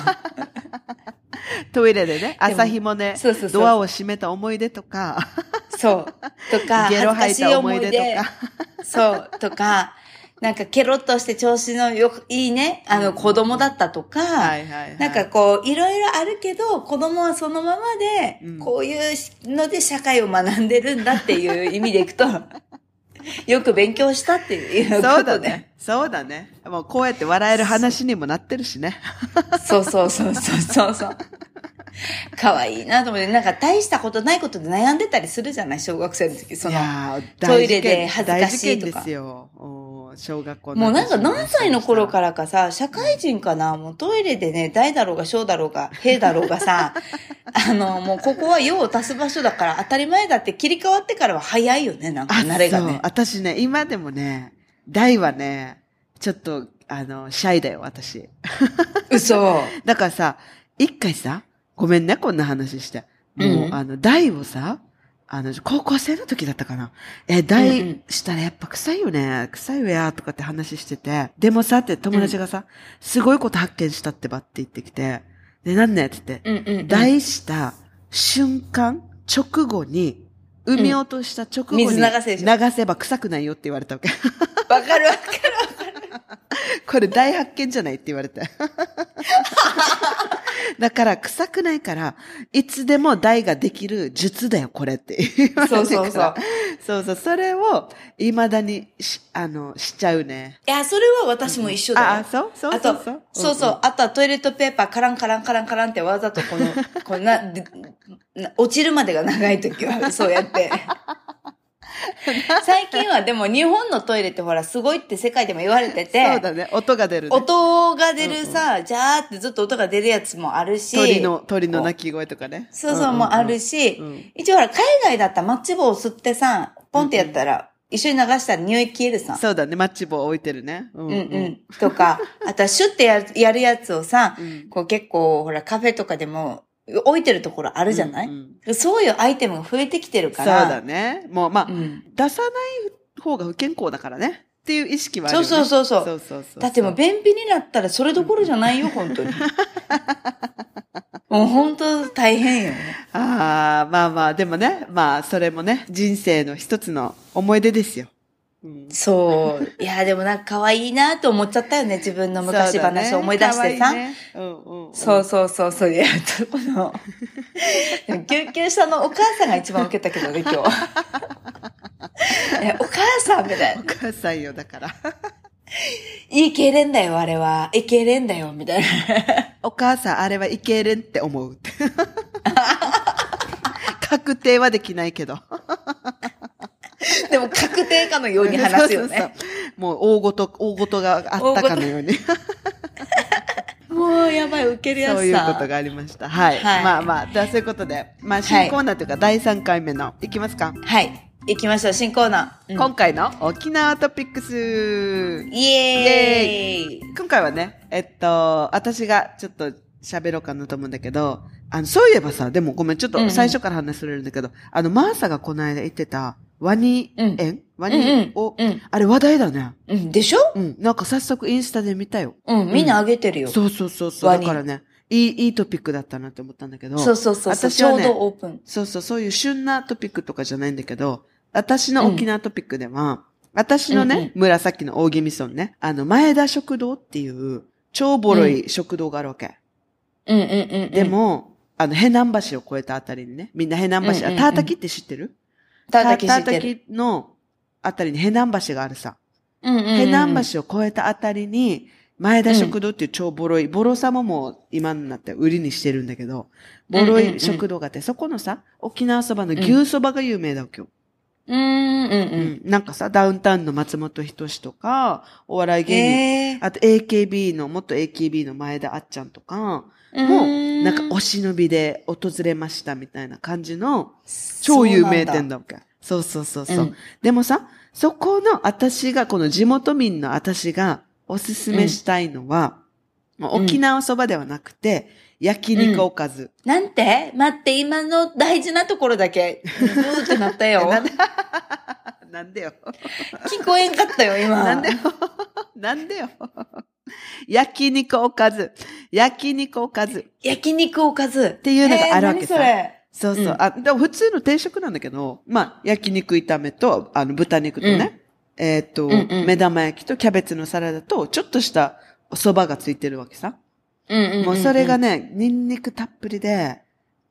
トイレでね、朝ひもねそうそうそうドアを閉めた思い出とか、そう。とか、ゲロ吐いた思い出とか。。そう。とか、なんかケロッとして調子のよく、いいね、あの子供だったとか、はいはいはい。なんかこう、いろいろあるけど、子供はそのままで、うんこういうので社会を学んでるんだっていう意味でいくと、よく勉強したっていうことで。そうだね。そうだね。もうこうやって笑える話にもなってるしね。そうそうそうそうそうそう。可愛いなと思って、なんか大したことないことで悩んでたりするじゃない？小学生の時。その、トイレで恥ずかしいとかですよ。うん小学校もうなんか何歳の頃ら。からかさ、社会人かな、もうトイレでね、大だろうが小だろうが、平だろうがさ、あの、もうここは用を足す場所だから当たり前だって切り替わってからは早いよね、なんか慣れがね。私ね、今でもね、大はね、ちょっと、あの、シャイだよ、私。嘘。だからさ、一回さ、ごめんね、こんな話して。もう、うんあの、大をさ、あの、高校生の時だったかな。え、うんう大んしたらやっぱ臭いよね。臭いよや、とかって話してて。でもさ、って友達がさ、すごいこと発見したってばって言ってきて。で、なんねって言って。うんうん、うん。大した瞬間、直後に、産み落とした直後に、水流せ流せば臭くないよって言われたわけ。わかるわかる。これ大発見じゃないって言われて。だから臭くないから、いつでも大ができる術だよ、これって。そうそうそうそうそう、それを未だにし、あの、しちゃうね。いや、それは私も一緒だよ。ああ、そう？そうそうそう。、そうそう、あとはトイレットペーパーカランカランカランカランってわざとこの、こんな 落ちるまでが長い時は、そうやって。最近はでも日本のトイレってほらすごいって世界でも言われてて、そうだね、音が出るね。音が出るさ、ジャーってずっと音が出るやつもあるし、鳥の、鳥の鳴き声とかね。そうそうもあるし、うん。一応ほら海外だったらマッチ棒を吸ってさ、ポンってやったら、一緒に流したら匂い消えるさ。そうだね、マッチ棒置いてるね。うん。うんうん。とか、あとはシュッてやるやるやつをさ、うん。こう結構ほらカフェとかでも置いてるところあるじゃない、うんそういうアイテムが増えてきてるそうから。だね。もう、まあ、うん出さない方が不健康だからね。っていう意識はあるそうよね。そうそうそう。そうそうそうだってもう便秘になったらそれどころじゃないよ、本当に。もう本当大変よね。ああ、まあまあ、でもね、まあ、それもね、人生の一つの思い出ですよ。うんそう。いや、でもなんか可愛いなと思っちゃったよね、自分の昔話を思い出してさ。そうだね可愛いねうんうんうん。そうそうそうそう。いや、この、救急車のお母さんが一番受けたけどね、今日。えお母さんみたいなお。母さんよ、だから。いい痙攣だよ、あれは。いい痙攣だよ、みたいな。お母さん、あれはいけるんって思う。確定はできないけど。でも確定かのように話すよそうそうそうね。もう大ごと、大ごとがあったかのように。もうやばい、受けるやつさ。そういうことがありました。はい。はいまあまあ、ではそういうことで、まあ新コーナーというか第3回目の、いきますか？はい。行きましょう、新コーナー。うん今回の沖縄トピックス。イエーイ今回はね、えっと、私がちょっと喋ろうかなと思うんだけど、あの、そういえばさ、でもごめん、ちょっうんうんと最初から話するんだけど、あの、マーサがこの間言ってた、ワニ園、ワニ園を、うん。あれ話題だね。うん。でしょ？うん。なんか早速インスタで見たよ。うん。みんなあげてるよ。そうそうそうそう。だからね、いい、いいトピックだったなって思ったんだけど。そうそうそう。私はねちょうどオープン。そうそう、そういう旬なトピックとかじゃないんだけど、私の沖縄トピックでは、私のね、うんうん紫の大宜味村ね、あの、前田食堂っていう、超ボロい食堂があるわけ。うんうんうんうん。で、も、あの、ヘナン橋を越えたあたりにね、みんなヘナン橋、うんうんうんあタータキって知ってる？たたきのあたりにヘナン橋があるさ。うんうん橋を越えたあたりに、前田食堂っていう超ボロい、ボロさももう今になって売りにしてるんだけど、ボロい食堂があって、そこのさ、沖縄そばの牛そばが有名だわけよ。うんうんう。うんん。なんかさ、ダウンタウンの松本人志とか、お笑い芸人、へえ。あと AKB の、元 AKB の前田あっちゃんとか、もう、なんかお忍びで訪れましたみたいな感じの、超有名店だわけ？そうそうそうそう。うんでもさ、そこの私が、この地元民の私がおすすめしたいのは、もう沖縄そばではなくて、焼肉おかず。なんて？待って、今の大事なところだけ、ブーってなったよ。なんで？なんでよ。聞こえんかったよ、今。なんでよ。なんでよ。焼肉おかず。焼肉おかず。焼肉おかず。っていうのがあるわけさ何そうそう。うんあ、でも普通の定食なんだけど、まあ、焼肉炒めと、あの、豚肉とね、えっ、と、うんうん目玉焼きとキャベツのサラダと、ちょっとしたお蕎麦がついてるわけさ。うんうんんんもうそれがね、ニンニクたっぷりで、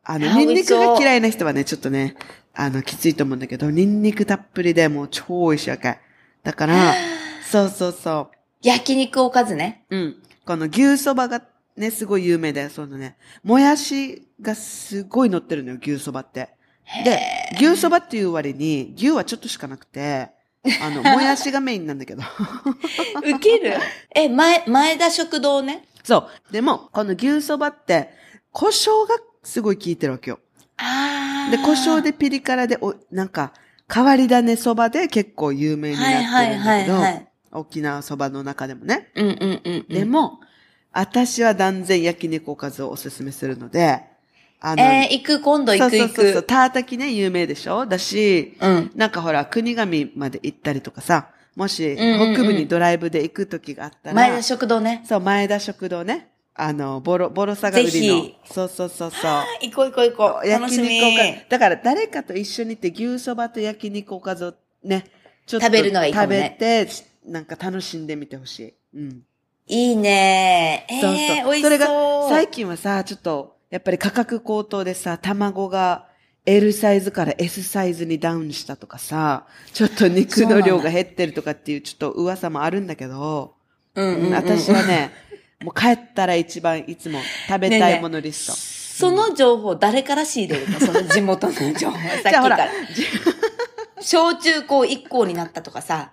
あの、あニンニクが嫌いな人はね、ちょっとね、あの、きついと思うんだけど、ニンニクたっぷりでもう超美味しいわけ。だから、そうそうそ焼肉おかずね。う。うん。この牛そばがね、すごい有名だよ。そのね、もやしがすごい乗ってるのよ、牛そばって。で、牛そばっていう割に、牛はちょっとしかなくて、あの、もやしがメインなんだけど。ウケる？え、前、前田食堂ね。そう。でも、この牛そばって、胡椒がすごい効いてるわけよ。あー。で、胡椒でピリ辛で、お、なんか、変わり種そばで結構有名になってるんだけど、はいはいはいはい沖縄そばの中でもね。うんうんうんうん。でも、私は断然焼肉おかずをおすすめするので、あえー、行く、今度行く行そうそうそうそう、く。タータキね、有名でしょ？だし、うん。なんかほら、国神まで行ったりとかさ、もし、んうんうん北部にドライブで行く時があったら、前田食堂ね。そう、前田食堂ね。あの、ボロ、ボロさが売りの。そうそうそうそう。行こう行こう行こう。焼肉おかず。だから誰かと一緒に行って牛そばと焼肉おかずをね、ちょっと食べるのがいいかもね食べて、なんか楽しんでみてほしい。うん。いいねえー、そうそう。美味しそれが、最近はさ、ちょっと、やっぱり価格高騰でさ、卵が L サイズから S サイズにダウンしたとかさ、ちょっと肉の量が減ってるとかっていうちょっと噂もあるんだけど、うんうんうん、私はね、もう帰ったら一番いつも食べたいものリスト。その情報誰から仕入れるの？その地元の情報。さっきからら。小中高1校になったとかさ、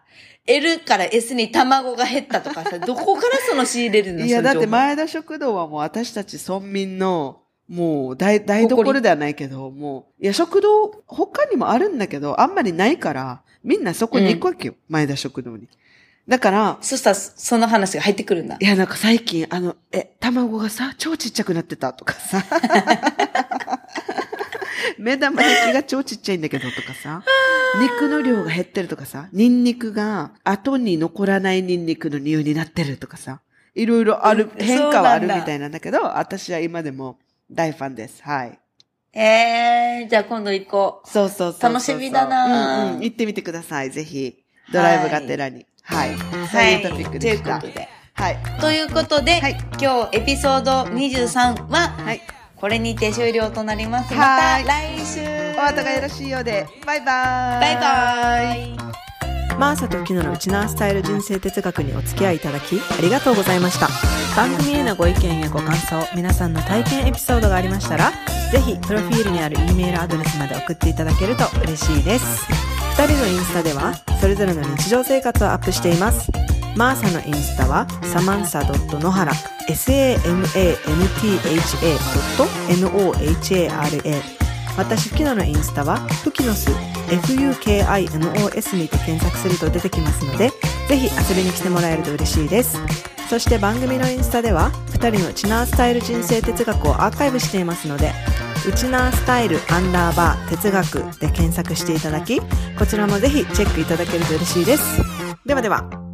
L から S に卵が減ったとかさ、どこからその仕入れるのいや、だって前田食堂はもう私たち村民の、もう大、台所ではないけど、もう、いや、食堂、他にもあるんだけど、あんまりないから、みんなそこに行くわけよ、前田食堂に。だから、そしたらその話が入ってくるんだい。や、なんか最近、あの、え、卵がさ、超ちっちゃくなってたとかさ。目玉焼きが超ちっちゃいんだけどとかさ。肉の量が減ってるとかさ。ニンニクが後に残らないニンニクの匂いになってるとかさ。いろいろある、うん変化はあるみたいなんだけど、私は今でも大ファンです。はい。えー、じゃあ今度行こそうそうそうそう楽しみだなうんうん。行ってみてください。ぜひ。ドライブがてらに。はい。う。そういうトピックでした。ということで。はい。ということで、はい今日エピソード23は、はい。これにて終了となります。まはいた来週お後がよろしいようで。バイバーイ。バイバイマーサとキノのウチナースタイル人生哲学にお付き合いいただきありがとうございました番組へのご意見やご感想皆さんの体験エピソードがありましたらぜひプロフィールにある E メールアドレスまで送っていただけると嬉しいです2人のインスタではそれぞれの日常生活をアップしていますマーサのインスタはサマンサ野原 samantha.nohara 私、フキノのインスタは、フキノス、FUKINOS にて検索すると出てきますので、ぜひ遊びに来てもらえると嬉しいです。そして番組のインスタでは、2人のチナースタイル人生哲学をアーカイブしていますので、ウチナースタイルアンダーバー哲学で検索していただき、こちらもぜひチェックいただけると嬉しいです。ではでは。